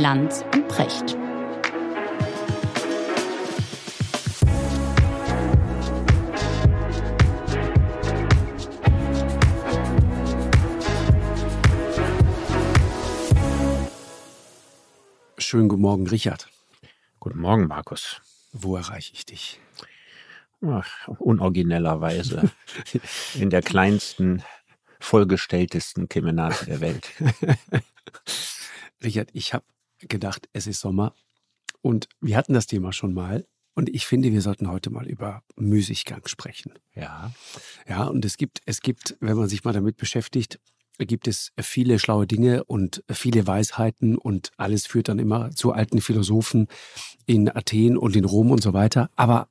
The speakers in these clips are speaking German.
Lanz und Precht. Schönen guten Morgen, Richard. Guten Morgen, Markus. Wo erreiche ich dich? Ach, unoriginellerweise. In der kleinsten, vollgestelltesten Kemenate der Welt. Richard, ich habe gedacht, es ist Sommer und wir hatten das Thema schon mal. Und ich finde, wir sollten heute mal über Müßiggang sprechen. Ja. Ja, und es gibt, es gibt, wenn man sich mal damit beschäftigt, gibt es viele schlaue Dinge und viele Weisheiten und alles führt dann immer zu alten Philosophen in Athen und in Rom und so weiter. Aber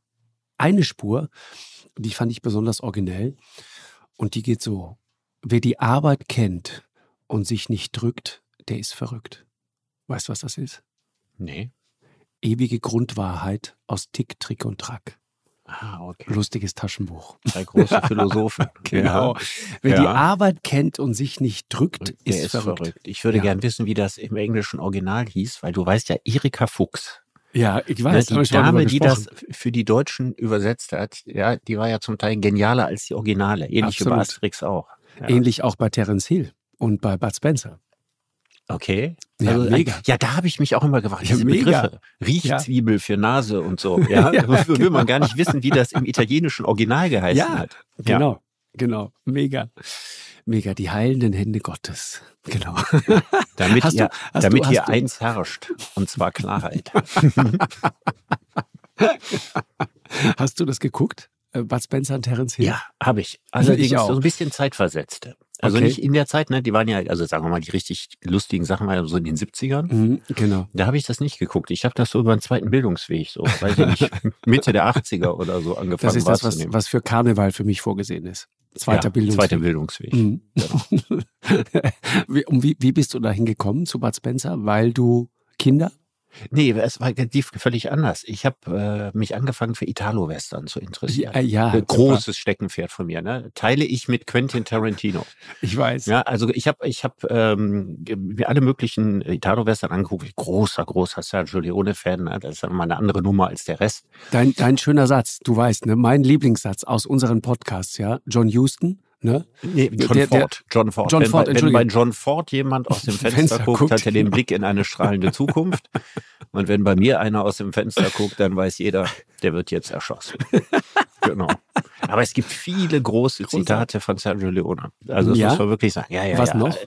eine Spur, die fand ich besonders originell und die geht so. Wer die Arbeit kennt und sich nicht drückt, der ist verrückt. Weißt du, was das ist? Nee. Ewige Grundwahrheit aus Tick, Trick und Track. Ah, okay. Lustiges Taschenbuch. Zwei große Philosophen. Genau. Ja. Wer Ja. die Arbeit kennt und sich nicht drückt, Der ist, verrückt. Ich würde Ja. gern wissen, wie das im englischen Original hieß, weil du weißt ja, Erika Fuchs, Ja, ich ne, weiß. hab die Dame, die das für die Deutschen übersetzt hat, ja, die war ja zum Teil genialer als die Originale. Ähnlich wie bei Absolut. Asterix auch. Ähnlich auch bei Terence Hill und bei Bud Spencer. Okay. Ja, Also, mega. Ja, da habe ich mich auch immer gefragt. Ja, Diese mega. Begriffe. Riechzwiebel für Nase und so. Ja, Ja. will man gar nicht wissen, wie das im italienischen Original geheißen Ja, hat. Genau, genau. Mega. Mega. Die heilenden Hände Gottes. Genau. Damit, Hast du- ihr, hast damit du- hier du- eins herrscht. Und zwar Klarheit. Hast du das geguckt? Äh, Bud Spencer und Terence Hill? ja, habe ich. Allerdings Ich auch. so ein bisschen zeitversetzt. Also Okay. nicht in der Zeit, ne? Die waren ja, also sagen wir mal, die richtig lustigen Sachen waren ja so in den 70ern. Mhm, genau. Da habe ich das nicht geguckt. Ich habe das so über einen zweiten Bildungsweg, so, weiß ich nicht, Mitte der 80er oder so angefangen Das ist das, was, was für Karneval für mich vorgesehen ist. Zweiter ja, Bildungsweg. Zweiter Bildungsweg. Mhm. Genau. wie, um, wie, wie bist du da hingekommen zu Bud Spencer? Weil du Kinder? Nee, es war völlig anders. Ich habe äh, mich angefangen für Italo-Western zu interessieren. Ja, ja, Ein großes Steckenpferd von mir. Ne? Teile ich mit Quentin Tarantino. Ich weiß. Ja, also ich habe ich hab, ähm, mir alle möglichen Italo-Western angeguckt. Großer, großer Sergio Leone-Fan. Ne? Das ist dann mal eine andere Nummer als der Rest. Dein, dein schöner Satz, du weißt, ne? Mein Lieblingssatz aus unseren Podcasts, ja. John Houston, ne? Nee, John Der- der- Ford. John Ford. John wenn, Ford, bei, wenn bei John Ford jemand aus dem Fenster, Fenster guckt, guckt, hat er den. Blick in eine strahlende Zukunft. Und wenn bei mir einer aus dem Fenster guckt, dann weiß jeder, der wird jetzt erschossen. genau. Aber es gibt viele große Zitate von Sergio Leone. Also das Ja? muss man wirklich sagen. Ja, ja, Was ja. noch?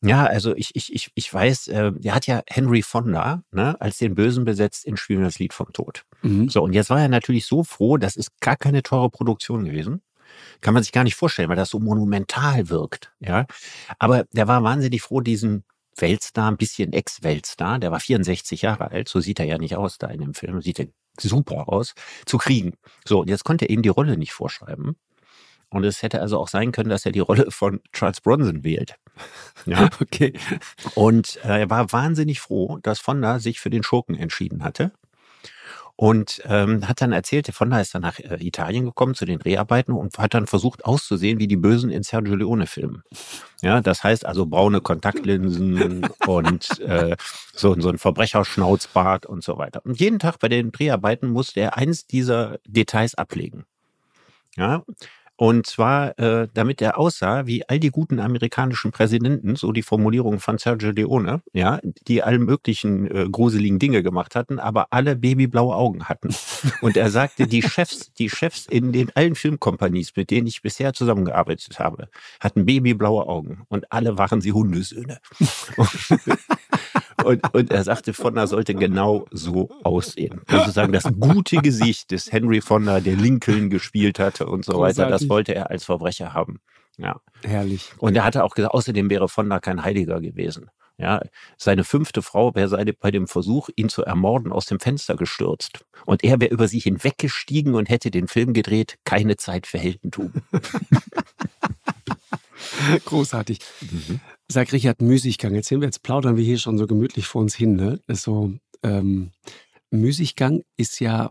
Ja, also ich, ich, ich, ich weiß, äh, der hat ja Henry Fonda ne, als den Bösen besetzt in Spielen das Lied vom Tod. Mhm. So, und jetzt war er natürlich so froh, das ist gar keine teure Produktion gewesen. Kann man sich gar nicht vorstellen, weil das so monumental wirkt. Ja, Aber der war wahnsinnig froh, diesen Weltstar, ein bisschen Ex-Weltstar, der war 64 Jahre alt, so sieht er ja nicht aus da in dem Film, sieht er super aus, zu kriegen. So, und jetzt konnte er ihm die Rolle nicht vorschreiben. Und es hätte also auch sein können, dass er die Rolle von Charles Bronson wählt. Ja. Okay. Und äh, er war wahnsinnig froh, dass Fonda sich für den Schurken entschieden hatte. Und ähm, hat dann erzählt, der Fonda ist dann nach äh, Italien gekommen zu den Dreharbeiten und hat dann versucht auszusehen wie die Bösen in Sergio Leone-Filmen. Ja, das heißt also braune Kontaktlinsen und äh, so, so ein Verbrecherschnauzbart und so weiter. Und jeden Tag bei den Dreharbeiten musste er eins dieser Details ablegen. Ja, und zwar, äh, damit er aussah wie all die guten amerikanischen Präsidenten, so die Formulierung von Sergio Leone, ja, die alle möglichen äh, gruseligen Dinge gemacht hatten, aber alle babyblaue Augen hatten. Und er sagte, die Chefs, die Chefs in den allen Filmkompanies, mit denen ich bisher zusammengearbeitet habe, hatten babyblaue Augen und alle waren sie Hundesöhne. Und, und er sagte, Fonda sollte genau so aussehen. Sozusagen das gute Gesicht des Henry Fonda, der Lincoln gespielt hatte und so weiter, das wollte er als Verbrecher haben. Ja. Herrlich. Und er hatte auch gesagt, außerdem wäre Fonda kein Heiliger gewesen. Ja, seine fünfte Frau wäre seine, bei dem Versuch, ihn zu ermorden, aus dem Fenster gestürzt. Und er wäre über sie hinweggestiegen und hätte den Film gedreht, keine Zeit für Heldentum. Großartig. Sag Richard, Müßiggang. Erzählen wir jetzt, plaudern wir hier schon so gemütlich vor uns hin. Ne? So, ähm, Müßiggang ist ja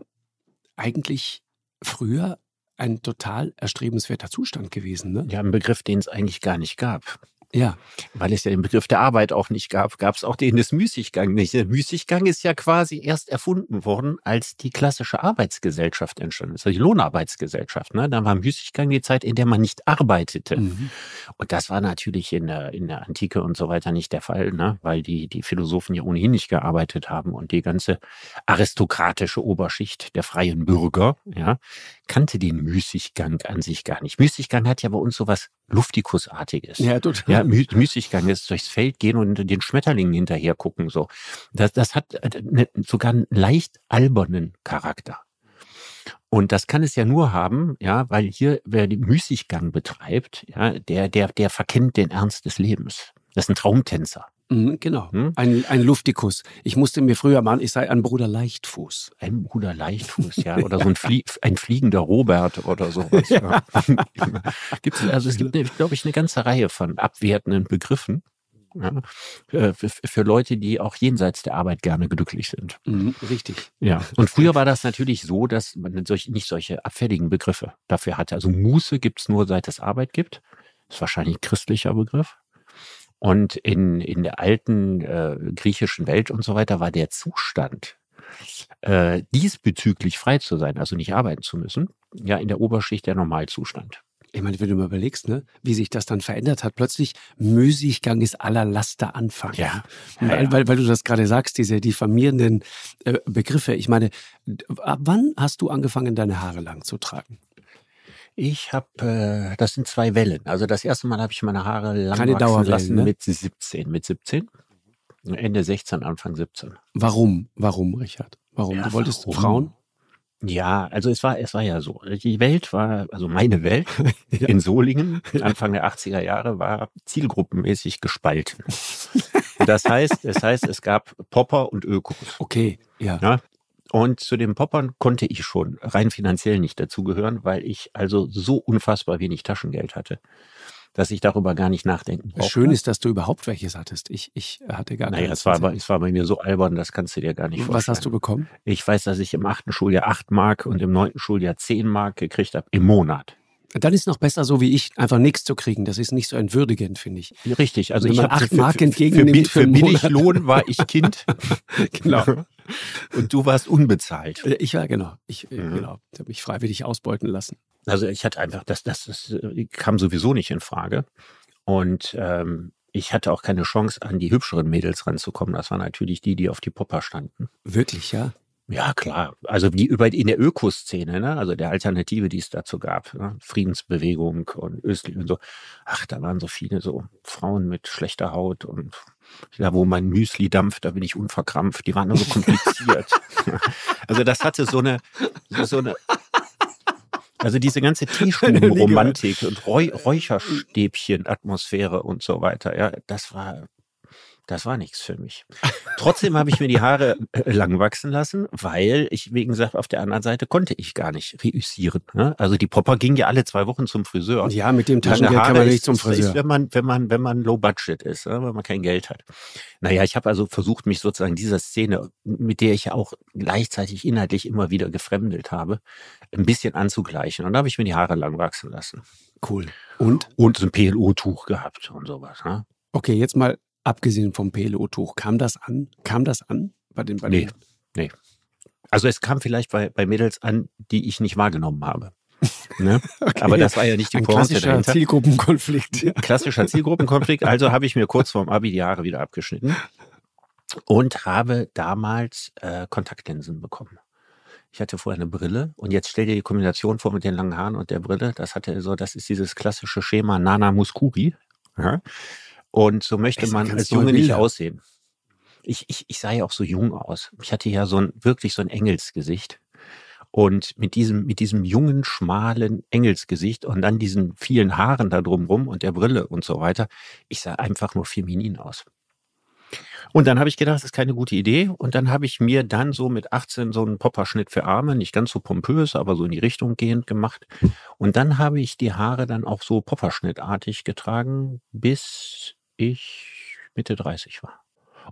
eigentlich früher ein total erstrebenswerter Zustand gewesen. Ne? Ja, ein Begriff, den es eigentlich gar nicht gab. Ja. Weil es ja den Begriff der Arbeit auch nicht gab, gab es auch den des Müßiggang nicht. Der Müßiggang ist ja quasi erst erfunden worden, als die klassische Arbeitsgesellschaft entstanden ist, also die Lohnarbeitsgesellschaft. Ne? Dann war Müßiggang die Zeit, in der man nicht arbeitete. Mhm. Und das war natürlich in der, in der Antike und so weiter nicht der Fall, ne? weil die, die Philosophen ja ohnehin nicht gearbeitet haben und die ganze aristokratische Oberschicht der freien Bürger, ja, kannte den Müßiggang an sich gar nicht. Müßiggang hat ja bei uns sowas Luftikusartiges. Ja, total. Ja, Müßiggang ist durchs Feld gehen und den Schmetterlingen hinterher gucken, so. Das, das hat eine, sogar einen leicht albernen Charakter. Und das kann es ja nur haben, ja, weil hier, wer den Müßiggang betreibt, ja, der, der, der verkennt den Ernst des Lebens. Das ist ein Traumtänzer. Mhm, genau, hm? ein, ein Luftikus. Ich musste mir früher machen, ich sei ein Bruder Leichtfuß. Ein Bruder Leichtfuß, ja. Oder so ein, Flie ein fliegender Robert oder sowas. Ja. gibt's, also es gibt, glaube ich, eine ganze Reihe von abwertenden Begriffen. Ja, für, für, Leute, die auch jenseits der Arbeit gerne glücklich sind. Mhm, richtig. Ja. Und früher war das natürlich so, dass man solch, nicht solche abfälligen Begriffe dafür hatte. Also Muße gibt's nur, seit es Arbeit gibt. Das ist wahrscheinlich ein christlicher Begriff. Und in, in der alten äh, griechischen Welt und so weiter war der Zustand, äh, diesbezüglich frei zu sein, also nicht arbeiten zu müssen, ja in der Oberschicht der Normalzustand. Ich meine, wenn du mal überlegst, ne, wie sich das dann verändert hat, plötzlich Müßiggang ist aller Laster Anfang. Ja. ja, weil, Weil, weil du das gerade sagst, diese diffamierenden äh, Begriffe. Ich meine, ab wann hast du angefangen, deine Haare lang zu tragen? Ich habe, äh, das sind zwei Wellen. Also das erste Mal habe ich meine Haare lang Keine wachsen lassen ne? mit 17. Mit 17. Ende 16, Anfang 17. Warum? Warum, Richard? Warum? Ja, du wolltest warum? Frauen? Ja, also es war, es war ja so. Die Welt war, also meine Welt ja. in Solingen, Anfang der 80er Jahre, war zielgruppenmäßig gespalten. Das heißt, das heißt, es gab Popper und Ökos. Okay, ja. ja und zu den Poppern konnte ich schon rein finanziell nicht dazugehören, weil ich also so unfassbar wenig Taschengeld hatte, dass ich darüber gar nicht nachdenken brauchte. Schön ist, dass du überhaupt welches hattest. Ich, ich hatte gar naja, es war, es war bei mir so albern, das kannst du dir gar nicht vorstellen. Was hast du bekommen? Ich weiß, dass ich im achten Schuljahr acht Mark und im neunten Schuljahr zehn Mark gekriegt habe im Monat. Dann ist noch besser, so wie ich, einfach nichts zu kriegen. Das ist nicht so entwürdigend, finde ich. Richtig. Also ich habe acht Mark entgegennimmt für, für, für Billiglohn war ich Kind. genau. Und du warst unbezahlt. Ich war, genau. Ich, mhm. genau. Ich habe mich freiwillig ausbeuten lassen. Also ich hatte einfach, das, das, das äh, kam sowieso nicht in Frage. Und ähm, ich hatte auch keine Chance, an die hübscheren Mädels ranzukommen. Das waren natürlich die, die auf die Popper standen. Wirklich, ja? Ja, klar. Also wie über in der Ökoszene, ne? also der Alternative, die es dazu gab, ne? Friedensbewegung und Östlich und so. Ach, da waren so viele so Frauen mit schlechter Haut und da, wo mein Müsli dampft, da bin ich unverkrampft. Die waren nur so kompliziert. also das hatte so eine, so eine, also diese ganze Teestubenromantik und Räu Räucherstäbchen-Atmosphäre und so weiter, ja, das war das war nichts für mich. Trotzdem habe ich mir die Haare äh, lang wachsen lassen, weil ich, wie gesagt, auf der anderen Seite konnte ich gar nicht reüssieren. Ne? Also die Popper ging ja alle zwei Wochen zum Friseur. Ja, mit dem Taschengeld kann man nicht zum Friseur. Ist, wenn man, wenn man, wenn man low budget ist, ne? wenn man kein Geld hat. Naja, ich habe also versucht, mich sozusagen dieser Szene, mit der ich ja auch gleichzeitig inhaltlich immer wieder gefremdelt habe, ein bisschen anzugleichen. Und da habe ich mir die Haare lang wachsen lassen. Cool. Und? Und ein PLO-Tuch gehabt und sowas. Ne? Okay, jetzt mal abgesehen vom PLO-Tuch, kam das an? Kam das an bei den bei Nee, den? nee. Also es kam vielleicht bei, bei Mädels an, die ich nicht wahrgenommen habe. Ne? okay, Aber das war ja nicht die Ein klassischer dahinter. Zielgruppenkonflikt. Ja. Klassischer Zielgruppenkonflikt. Also habe ich mir kurz vorm Abi die Haare wieder abgeschnitten und habe damals äh, Kontaktlinsen bekommen. Ich hatte vorher eine Brille und jetzt stell dir die Kombination vor mit den langen Haaren und der Brille. Das hatte so, das ist dieses klassische Schema Nana Muscuri. Ja? Und so möchte man als Junge nicht aussehen. Ich, ich, ich sah ja auch so jung aus. Ich hatte ja so ein, wirklich so ein Engelsgesicht. Und mit diesem, mit diesem jungen, schmalen Engelsgesicht und dann diesen vielen Haaren da drumrum und der Brille und so weiter, ich sah einfach nur feminin aus. Und dann habe ich gedacht, das ist keine gute Idee. Und dann habe ich mir dann so mit 18 so einen Popperschnitt für Arme, nicht ganz so pompös, aber so in die Richtung gehend gemacht. Und dann habe ich die Haare dann auch so Popperschnittartig getragen, bis ich Mitte 30 war.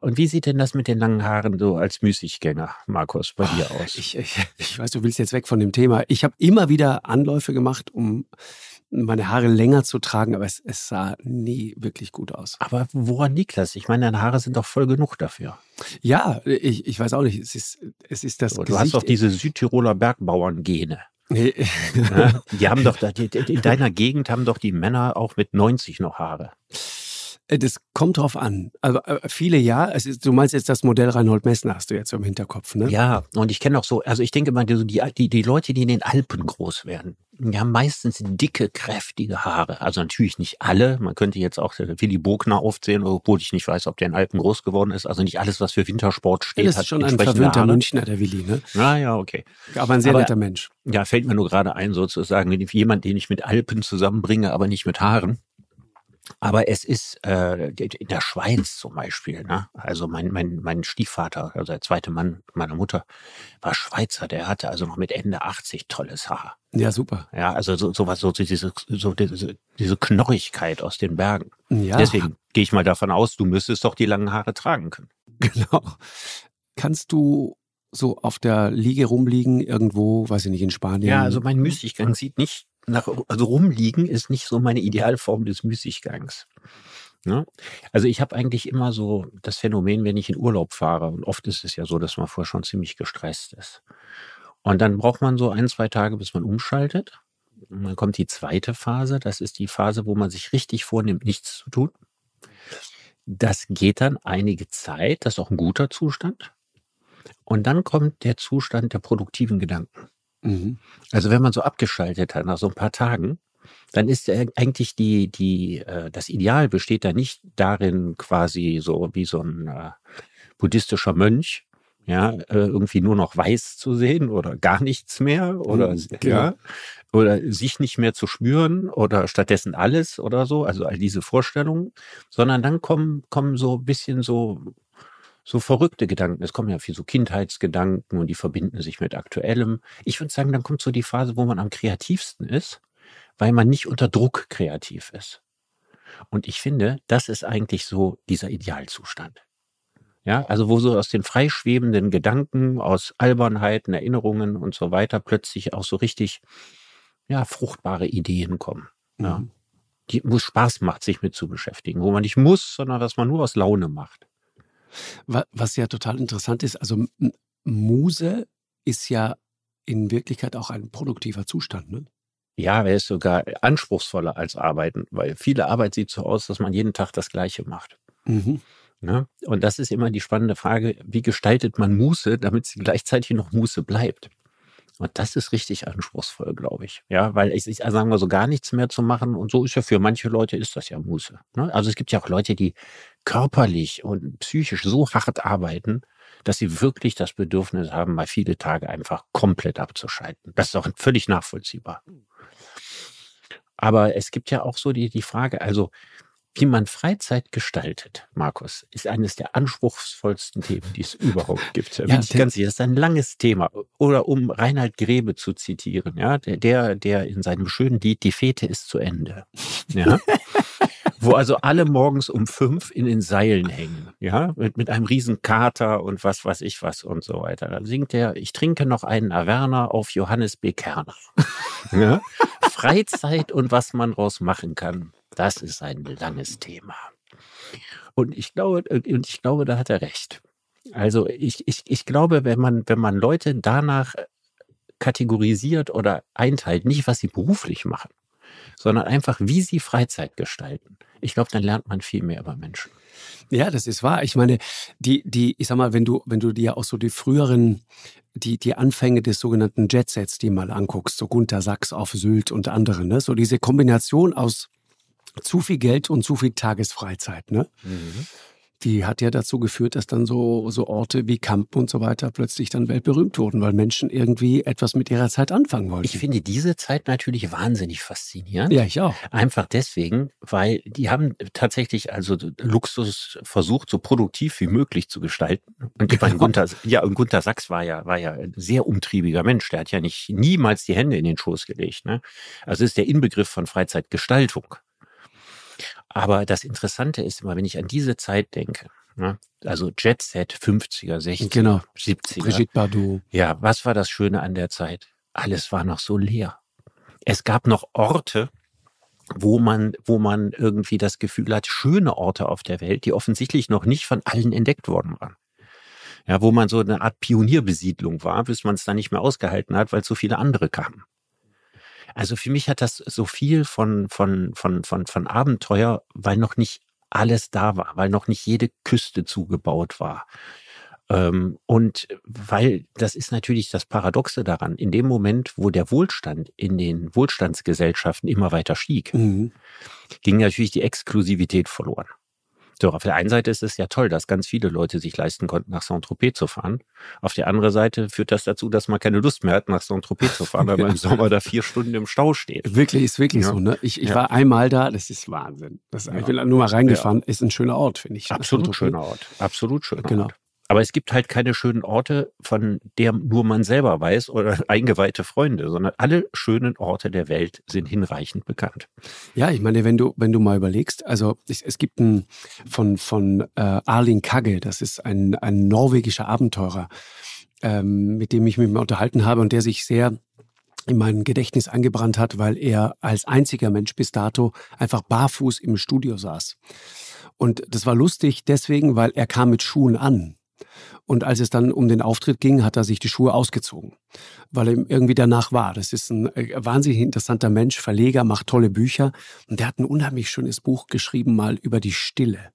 Und wie sieht denn das mit den langen Haaren so als Müßiggänger, Markus, bei dir aus? Ich, ich, ich weiß, du willst jetzt weg von dem Thema. Ich habe immer wieder Anläufe gemacht, um meine Haare länger zu tragen, aber es, es sah nie wirklich gut aus. Aber woran liegt das? Ich meine, deine Haare sind doch voll genug dafür. Ja, ich, ich weiß auch nicht. Es ist, es ist das Du Gesicht. hast doch diese Südtiroler Bergbauern-Gene. Nee. Ne? Die haben doch, in deiner Gegend haben doch die Männer auch mit 90 noch Haare. Äh, Das kommt drauf an. Also äh, viele ja. Du meinst jetzt das Modell Reinhold Messner hast du jetzt im Hinterkopf, ne? Ja, und ich kenne auch so, also ich denke mal, die, die, die, Leute, die in den Alpen groß werden, die haben meistens dicke, kräftige Haare. Also natürlich nicht alle. Man könnte jetzt auch äh, Willy Bogner aufzählen, obwohl ich nicht weiß, ob der in Alpen groß geworden ist. Also nicht alles, was für Wintersport Ja, steht, das hat ist schon ein verwöhnter Haare. Münchner, der Willi, ne? Ja, ja, okay. Aber ein sehr Aber- netter Mensch. Ja, fällt mir nur gerade ein, sozusagen, jemand, den ich mit Alpen zusammenbringe, aber nicht mit Haaren. Aber es ist äh, in der Schweiz zum Beispiel, ne? Also mein, mein, mein Stiefvater, also der zweite Mann meiner Mutter, war Schweizer, der hatte also noch mit Ende 80 tolles Haar. Ja, super. Ja, also so, sowas, so diese, so diese, diese Knorrigkeit aus den Bergen. Ja, Deswegen gehe ich mal davon aus, du müsstest doch die langen Haare tragen können. genau. Kannst du so auf der Liege rumliegen, irgendwo, weiß ich nicht, in Spanien? Ja, also mein Müßiggang sieht nicht nach, also rumliegen ist nicht so meine Idealform des Müßiggangs. Ne? Also ich habe eigentlich immer so das Phänomen, wenn ich in Urlaub fahre, und oft ist es ja so, dass man vorher schon ziemlich gestresst ist. Und dann braucht man so ein, zwei Tage, bis man umschaltet. Und dann kommt die zweite Phase, das ist die Phase, wo man sich richtig vornimmt, nichts zu tun. Das geht dann einige Zeit, das ist auch ein guter Zustand. Und dann kommt der Zustand der produktiven Gedanken. Mhm. Also wenn man so abgeschaltet hat nach so ein paar Tagen, dann ist ja eigentlich die, die, äh, das Ideal besteht da nicht darin, quasi so wie so ein äh, buddhistischer Mönch, ja, äh, irgendwie nur noch weiß zu sehen oder gar nichts mehr oder Mhm, ja, genau. oder sich nicht mehr zu spüren oder stattdessen alles oder so, also all diese Vorstellungen, sondern dann kommen, kommen so ein bisschen so so verrückte Gedanken. Es kommen ja viel so Kindheitsgedanken und die verbinden sich mit Aktuellem. Ich würde sagen, dann kommt so die Phase, wo man am kreativsten ist, weil man nicht unter Druck kreativ ist. Und ich finde, das ist eigentlich so dieser Idealzustand. Ja, also wo so aus den freischwebenden Gedanken, aus Albernheiten, Erinnerungen und so weiter plötzlich auch so richtig, ja, fruchtbare Ideen kommen. Ja. Mhm. Die, wo es Spaß macht, sich mit zu beschäftigen, wo man nicht muss, sondern was man nur aus Laune macht. Wa- Was ja total interessant ist, also Muse ist ja in Wirklichkeit auch ein produktiver Zustand, ne? Ja, er ist sogar anspruchsvoller als Arbeiten, weil viele Arbeit sieht so aus, dass man jeden Tag das Gleiche macht. Mhm. Ne? Und das ist immer die spannende Frage, wie gestaltet man Muße, damit sie gleichzeitig noch Muße bleibt? Und das ist richtig anspruchsvoll, glaube ich. Ja, weil ich, ich sagen wir so gar nichts mehr zu machen und so ist ja für manche Leute ist das ja Muße. Ne? Also es gibt ja auch Leute, die körperlich und psychisch so hart arbeiten, dass sie wirklich das Bedürfnis haben, mal viele Tage einfach komplett abzuschalten. Das ist auch völlig nachvollziehbar. Aber es gibt ja auch so die, die Frage, also wie man Freizeit gestaltet, Markus, ist eines der anspruchsvollsten Themen, die es überhaupt gibt. Ja, ich ganz sicher, das ist ein langes Thema. Oder um Reinhard Grebe zu zitieren, ja, der, der, der in seinem schönen Lied Die Fete ist zu Ende. Ja. Wo also alle morgens um fünf in den Seilen hängen, ja, mit, mit einem riesen Kater und was weiß ich was und so weiter. Da singt er, ich trinke noch einen Averna auf Johannes B. Kerner. Ja? Freizeit und was man draus machen kann, das ist ein langes Thema. Und ich glaube, und ich glaube, da hat er recht. Also ich, ich, ich glaube, wenn man, wenn man Leute danach kategorisiert oder einteilt, nicht was sie beruflich machen, sondern einfach, wie sie Freizeit gestalten. Ich glaube, dann lernt man viel mehr über Menschen. Ja, das ist wahr. Ich meine, die, die, ich sag mal, wenn du, wenn du dir auch so die früheren, die, die Anfänge des sogenannten Jetsets, die mal anguckst, so Gunter Sachs auf Sylt und andere, ne, so diese Kombination aus zu viel Geld und zu viel Tagesfreizeit, ne, die hat ja dazu geführt, dass dann so, so Orte wie Kampen und so weiter plötzlich dann weltberühmt wurden, weil Menschen irgendwie etwas mit ihrer Zeit anfangen wollten. Ich finde diese Zeit natürlich wahnsinnig faszinierend. ja, ich auch. Einfach deswegen, weil die haben tatsächlich also Luxus versucht, so produktiv wie möglich zu gestalten. Und ich meine. Gunther, ja, und Gunther Sachs war ja, war ja ein sehr umtriebiger Mensch. Der hat ja nicht niemals die Hände in den Schoß gelegt. Ne? Also ist der Inbegriff von Freizeitgestaltung. Aber das Interessante ist immer, wenn ich an diese Zeit denke, ne? also Jet Set 50er, 60er, Genau. 70er. Brigitte Bardot. Ja, was war das Schöne an der Zeit? Alles war noch so leer. Es gab noch Orte, wo man, wo man irgendwie das Gefühl hat, schöne Orte auf der Welt, die offensichtlich noch nicht von allen entdeckt worden waren. Ja, wo man so eine Art Pionierbesiedlung war, bis man es dann nicht mehr ausgehalten hat, weil so viele andere kamen. Also für mich hat das so viel von, von, von, von, von Abenteuer, weil noch nicht alles da war, weil noch nicht jede Küste zugebaut war. Ähm, und weil das ist natürlich das Paradoxe daran, in dem Moment, wo der Wohlstand in den Wohlstandsgesellschaften immer weiter stieg, mhm. ging natürlich die Exklusivität verloren. So, auf der einen Seite ist es ja toll, dass ganz viele Leute sich leisten konnten, nach Saint-Tropez zu fahren. Auf der anderen Seite führt das dazu, dass man keine Lust mehr hat, nach Saint-Tropez zu fahren, weil man im Sommer da vier Stunden im Stau steht. Wirklich, ist wirklich ja. so, ne? Ich, ich ja. war einmal da, das ist Wahnsinn. Das, ja. Ich bin nur mal reingefahren, ist ein schöner Ort, finde ich. Absolut schöner Ort. Absolut schöner genau. Ort. Aber es gibt halt keine schönen Orte, von der nur man selber weiß oder eingeweihte Freunde, sondern alle schönen Orte der Welt sind hinreichend bekannt. Ja, ich meine, wenn du, wenn du mal überlegst, also es, es gibt ein von, von äh, Arlin Kagge, das ist ein, ein norwegischer Abenteurer, ähm, mit dem ich mich mal unterhalten habe und der sich sehr in mein Gedächtnis angebrannt hat, weil er als einziger Mensch bis dato einfach barfuß im Studio saß. Und das war lustig deswegen, weil er kam mit Schuhen an. Und als es dann um den Auftritt ging, hat er sich die Schuhe ausgezogen, weil er irgendwie danach war. Das ist ein äh, wahnsinnig interessanter Mensch, Verleger, macht tolle Bücher. Und der hat ein unheimlich schönes Buch geschrieben, mal über die Stille.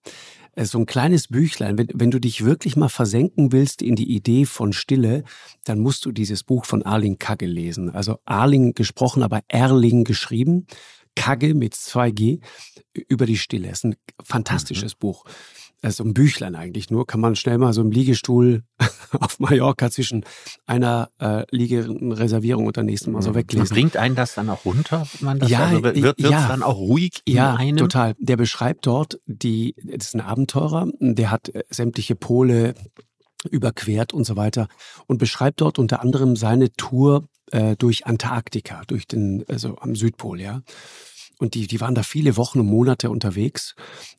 Äh, so ein kleines Büchlein. Wenn, wenn du dich wirklich mal versenken willst in die Idee von Stille, dann musst du dieses Buch von Arling Kagge lesen. Also Arling gesprochen, aber Erling geschrieben. Kagge mit 2G über die Stille. Das ist ein fantastisches mhm. Buch also ein Büchlein eigentlich nur, kann man schnell mal so im Liegestuhl auf Mallorca zwischen einer äh, Liegereservierung und der nächsten Mal so mhm. weglesen. Und bringt einen das dann auch runter? Man das ja, also wird es ja, dann auch ruhig in ja, einem? total. Der beschreibt dort die, das ist ein Abenteurer, der hat äh, sämtliche Pole überquert und so weiter und beschreibt dort unter anderem seine Tour äh, durch Antarktika, durch den, also am Südpol, ja. Und die, die waren da viele Wochen und Monate unterwegs.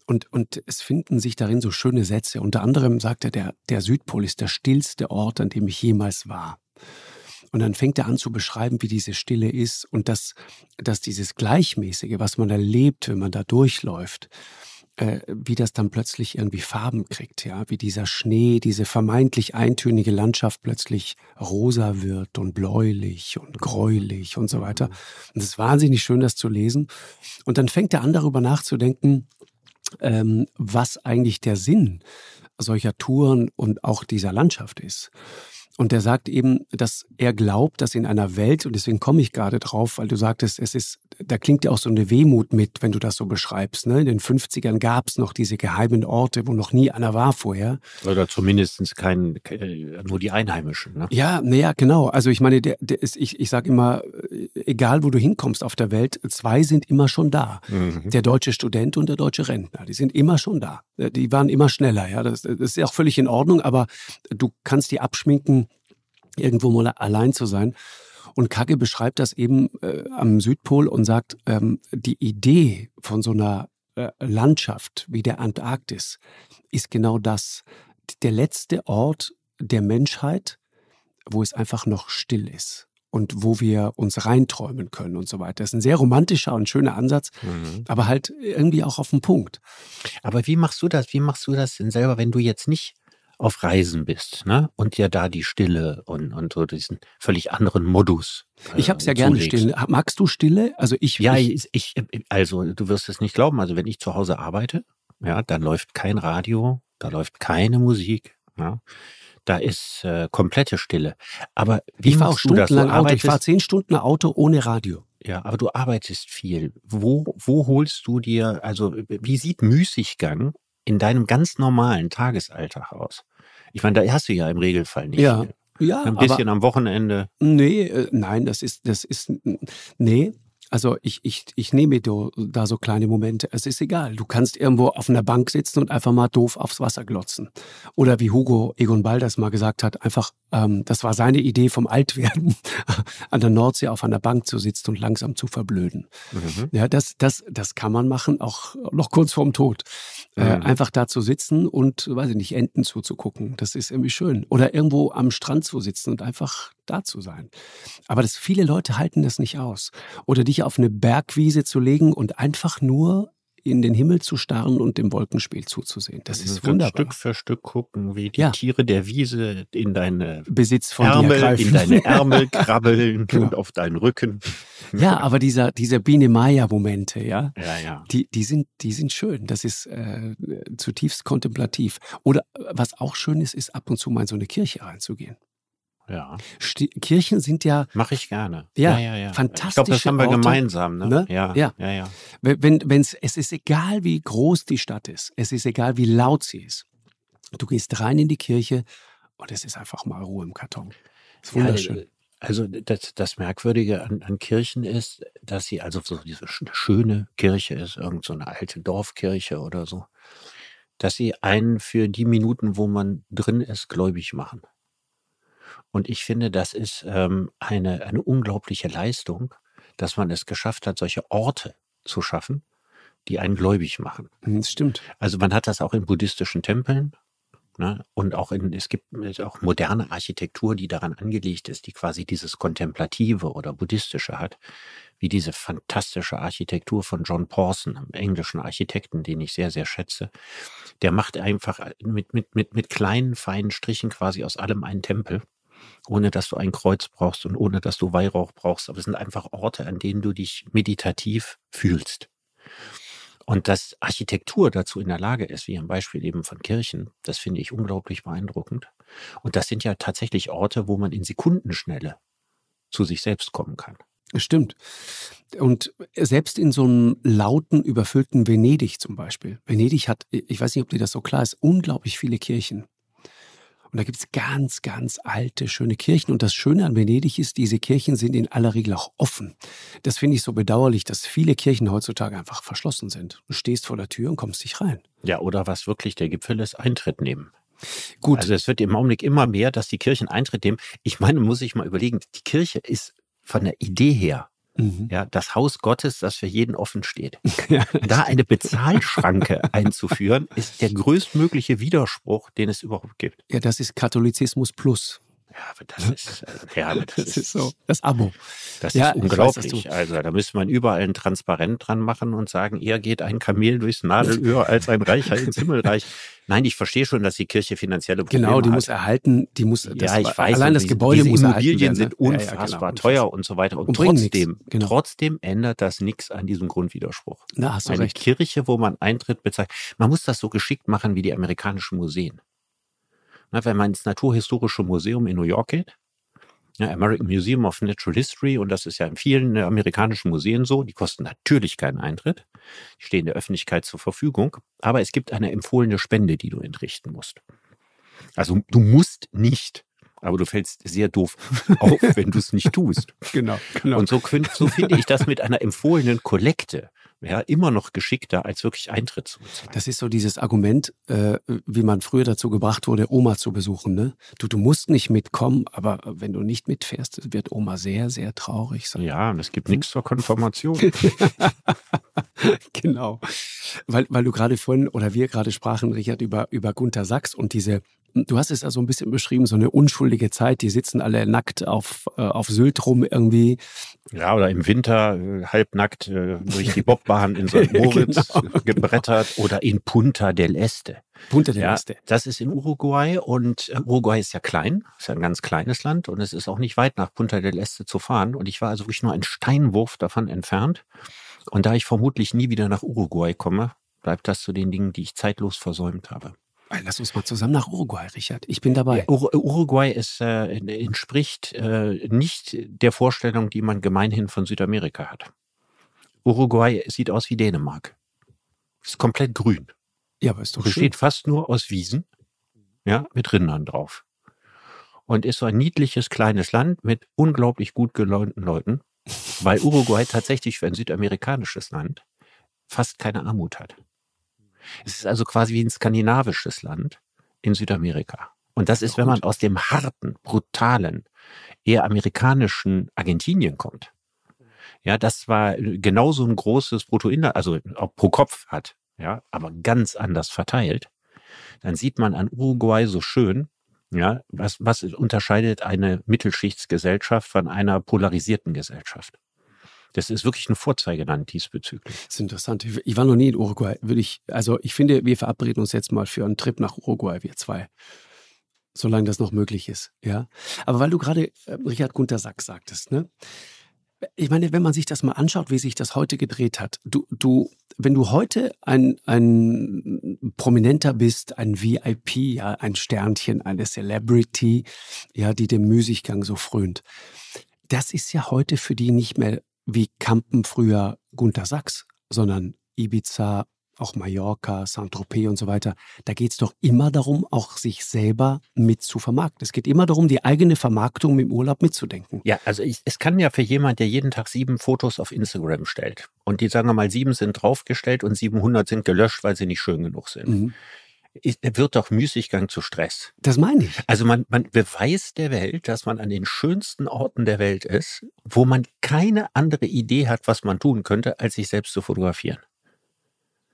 Und, und es finden sich darin so schöne Sätze. Unter anderem sagt er, der, der Südpol ist der stillste Ort, an dem ich jemals war. Und dann fängt er an zu beschreiben, wie diese Stille ist und dass, dass dieses Gleichmäßige, was man erlebt, wenn man da durchläuft, äh, wie das dann plötzlich irgendwie Farben kriegt, ja, wie dieser Schnee, diese vermeintlich eintönige Landschaft plötzlich rosa wird und bläulich und gräulich und so weiter. Und es ist wahnsinnig schön, das zu lesen. Und dann fängt er an, darüber nachzudenken, ähm, was eigentlich der Sinn solcher Touren und auch dieser Landschaft ist. Und der sagt eben, dass er glaubt, dass in einer Welt, und deswegen komme ich gerade drauf, weil du sagtest, es ist, da klingt ja auch so eine Wehmut mit, wenn du das so beschreibst. Ne? In den 50ern gab es noch diese geheimen Orte, wo noch nie einer war vorher. Oder zumindest kein, nur die Einheimischen. Ne? Ja, naja, genau. Also ich meine, der, der ist, ich, ich sage immer, egal wo du hinkommst auf der Welt, zwei sind immer schon da. Mhm. Der deutsche Student und der deutsche Rentner, die sind immer schon da. Die waren immer schneller. Ja, das, das ist ja auch völlig in Ordnung, aber du kannst die abschminken irgendwo mal allein zu sein. Und Kagge beschreibt das eben äh, am Südpol und sagt, ähm, die Idee von so einer äh, Landschaft wie der Antarktis ist genau das. Der letzte Ort der Menschheit, wo es einfach noch still ist und wo wir uns reinträumen können und so weiter. Das ist ein sehr romantischer und schöner Ansatz, mhm. aber halt irgendwie auch auf den Punkt. Aber wie machst du das? Wie machst du das denn selber, wenn du jetzt nicht auf Reisen bist, ne? Und ja da die Stille und, und so diesen völlig anderen Modus. Äh, ich habe es ja gerne Stille. Magst du Stille? Also ich. Ja, ich, ich, also du wirst es nicht glauben. Also wenn ich zu Hause arbeite, ja, dann läuft kein Radio, da läuft keine Musik, ja. Da ist äh, komplette Stille. Aber wie ich fahre auch stundenlang Auto. Ich fahre zehn Stunden Auto ohne Radio. Ja, aber du arbeitest viel. Wo, wo holst du dir, also wie sieht Müßiggang in deinem ganz normalen Tagesalltag aus? Ich meine, da hast du ja im Regelfall nicht. Ja. Ja, ein bisschen aber, am Wochenende. Nee, äh, nein, das ist, das ist, nee, also ich, ich, ich nehme da so kleine Momente. Es ist egal. Du kannst irgendwo auf einer Bank sitzen und einfach mal doof aufs Wasser glotzen. Oder wie Hugo Egon Balders mal gesagt hat, einfach, ähm, das war seine Idee vom Altwerden, an der Nordsee auf einer Bank zu sitzen und langsam zu verblöden. Mhm. Ja, das, das, das kann man machen, auch noch kurz vorm Tod. Äh, mhm. einfach da zu sitzen und, weiß ich nicht, Enten zuzugucken. Das ist irgendwie schön. Oder irgendwo am Strand zu sitzen und einfach da zu sein. Aber das, viele Leute halten das nicht aus. Oder dich auf eine Bergwiese zu legen und einfach nur in den Himmel zu starren und dem Wolkenspiel zuzusehen. Das ist wunderbar. Stück für Stück gucken, wie die ja. Tiere der Wiese in deine Besitz von Ärmel, in deine Ärmel krabbeln genau. und auf deinen Rücken. Ja, aber dieser, dieser Biene Maya-Momente, ja, ja, ja. Die, die, sind, die sind schön. Das ist äh, zutiefst kontemplativ. Oder was auch schön ist, ist ab und zu mal in so eine Kirche reinzugehen. Ja. Sti Kirchen sind ja. Mache ich gerne. Ja, ja, ja. ja. Fantastisch. Ich glaube, das haben wir Orte, gemeinsam. Ne? ne? Ja, ja, ja, ja. Wenn, wenn's, es ist egal, wie groß die Stadt ist. Es ist egal, wie laut sie ist. Du gehst rein in die Kirche und es ist einfach mal Ruhe im Karton. Das ist wunderschön. Ja, also das, das Merkwürdige an, an, Kirchen ist, dass sie also so diese schöne Kirche ist, irgend so eine alte Dorfkirche oder so, dass sie einen für die Minuten, wo man drin ist, gläubig machen. Und ich finde, das ist ähm, eine, eine unglaubliche Leistung, dass man es geschafft hat, solche Orte zu schaffen, die einen gläubig machen. Hm, das stimmt. Also man hat das auch in buddhistischen Tempeln. Ne? Und auch in, es gibt auch moderne Architektur, die daran angelegt ist, die quasi dieses Kontemplative oder Buddhistische hat, wie diese fantastische Architektur von John Pawson, einem englischen Architekten, den ich sehr, sehr schätze. Der macht einfach mit, mit, mit, mit kleinen, feinen Strichen quasi aus allem einen Tempel ohne dass du ein Kreuz brauchst und ohne dass du Weihrauch brauchst. Aber es sind einfach Orte, an denen du dich meditativ fühlst. Und dass Architektur dazu in der Lage ist, wie im Beispiel eben von Kirchen, das finde ich unglaublich beeindruckend. Und das sind ja tatsächlich Orte, wo man in Sekundenschnelle zu sich selbst kommen kann. Stimmt. Und selbst in so einem lauten, überfüllten Venedig zum Beispiel. Venedig hat, ich weiß nicht, ob dir das so klar ist, unglaublich viele Kirchen. Und da gibt es ganz, ganz alte, schöne Kirchen. Und das Schöne an Venedig ist, diese Kirchen sind in aller Regel auch offen. Das finde ich so bedauerlich, dass viele Kirchen heutzutage einfach verschlossen sind. Du stehst vor der Tür und kommst nicht rein. Ja, oder was wirklich der Gipfel ist, Eintritt nehmen. Gut. Also es wird im Augenblick immer mehr, dass die Kirchen Eintritt nehmen. Ich meine, muss ich mal überlegen, die Kirche ist von der Idee her Mhm. Ja, das Haus Gottes, das für jeden offen steht. Ja. Da eine Bezahlschranke einzuführen, ist der größtmögliche Widerspruch, den es überhaupt gibt. Ja, das ist Katholizismus plus. Ja, aber das ist, äh, ja, aber das, das ist, ist, so. Das Abo. Das ja, ist unglaublich. Weiß, also da müsste man überall ein Transparent dran machen und sagen, eher geht ein Kamel durchs Nadelöhr als ein Reicher ins Himmelreich. Nein, ich verstehe schon, dass die Kirche finanzielle Probleme Genau, die hat. muss erhalten, die muss, das, ja, ich weiß, allein das Gebäude muss Immobilien sind unfassbar ja, ja, genau. teuer und so weiter. Und, und trotzdem, genau. trotzdem ändert das nichts an diesem Grundwiderspruch. Na, hast du Eine recht. Kirche, wo man Eintritt bezahlt. Man muss das so geschickt machen wie die amerikanischen Museen. Na, wenn man ins Naturhistorische Museum in New York geht, ja, American Museum of Natural History, und das ist ja in vielen äh, amerikanischen Museen so, die kosten natürlich keinen Eintritt, die stehen der Öffentlichkeit zur Verfügung, aber es gibt eine empfohlene Spende, die du entrichten musst. Also du musst nicht, aber du fällst sehr doof auf, wenn du es nicht tust. Genau, genau. Und so, so finde ich das mit einer empfohlenen Kollekte ja, immer noch geschickter, als wirklich Eintritt zu bezahlen. Das ist so dieses Argument, äh, wie man früher dazu gebracht wurde, Oma zu besuchen. Ne? Du, du musst nicht mitkommen, aber wenn du nicht mitfährst, wird Oma sehr, sehr traurig sein. Ja, und es gibt nichts zur Konfirmation. genau. Weil, weil du gerade vorhin oder wir gerade sprachen, Richard, über, über Gunther Sachs und diese Du hast es ja so ein bisschen beschrieben, so eine unschuldige Zeit. Die sitzen alle nackt auf, äh, auf Sylt rum irgendwie. Ja, oder im Winter äh, halbnackt äh, durch die Bobbahn in St. Moritz genau. gebrettert oder in Punta del Este. Punta del Este. das ist in Uruguay und äh, Uruguay ist ja klein, ist ja ein ganz kleines Land und es ist auch nicht weit nach Punta del Este zu fahren. Und ich war also wirklich nur einen Steinwurf davon entfernt. Und da ich vermutlich nie wieder nach Uruguay komme, bleibt das zu den Dingen, die ich zeitlos versäumt habe. Lass uns mal zusammen nach Uruguay, Richard. Ich bin dabei. Ur Uruguay ist, äh, entspricht äh, nicht der Vorstellung, die man gemeinhin von Südamerika hat. Uruguay sieht aus wie Dänemark. Ist komplett grün. Ja, aber ist doch Besteht schön. fast nur aus Wiesen, ja, mit Rindern drauf. Und ist so ein niedliches kleines Land mit unglaublich gut gelaunten Leuten, weil Uruguay tatsächlich für ein südamerikanisches Land fast keine Armut hat. Es ist also quasi wie ein skandinavisches Land in Südamerika. Und das ist, wenn man aus dem harten, brutalen, eher amerikanischen Argentinien kommt. Ja, das war genauso ein großes Bruttoinland, also pro Kopf hat ja, aber ganz anders verteilt, dann sieht man an Uruguay so schön, ja, was, was unterscheidet eine Mittelschichtsgesellschaft von einer polarisierten Gesellschaft? Das ist wirklich ein Vorzeigeland diesbezüglich. Das ist interessant. Ich war noch nie in Uruguay. Würde ich, also ich finde, wir verabreden uns jetzt mal für einen Trip nach Uruguay, wir zwei. Solange das noch möglich ist, ja. Aber weil du gerade äh, Richard Gunter Sack sagtest, ne? Ich meine, wenn man sich das mal anschaut, wie sich das heute gedreht hat, du, du, wenn du heute ein, ein Prominenter bist, ein VIP, ja, ein Sternchen, eine Celebrity, ja, die dem Müßiggang so frönt, das ist ja heute für die nicht mehr wie Kampen früher Gunter Sachs, sondern Ibiza, auch Mallorca, Saint-Tropez und so weiter. Da geht es doch immer darum, auch sich selber mit zu vermarkten. Es geht immer darum, die eigene Vermarktung im Urlaub mitzudenken. Ja, also ich, es kann ja für jemand, der jeden Tag sieben Fotos auf Instagram stellt und die sagen wir mal sieben sind draufgestellt und 700 sind gelöscht, weil sie nicht schön genug sind. Mhm wird doch Müßiggang zu Stress. Das meine ich. Also man, man beweist der Welt, dass man an den schönsten Orten der Welt ist, wo man keine andere Idee hat, was man tun könnte, als sich selbst zu fotografieren.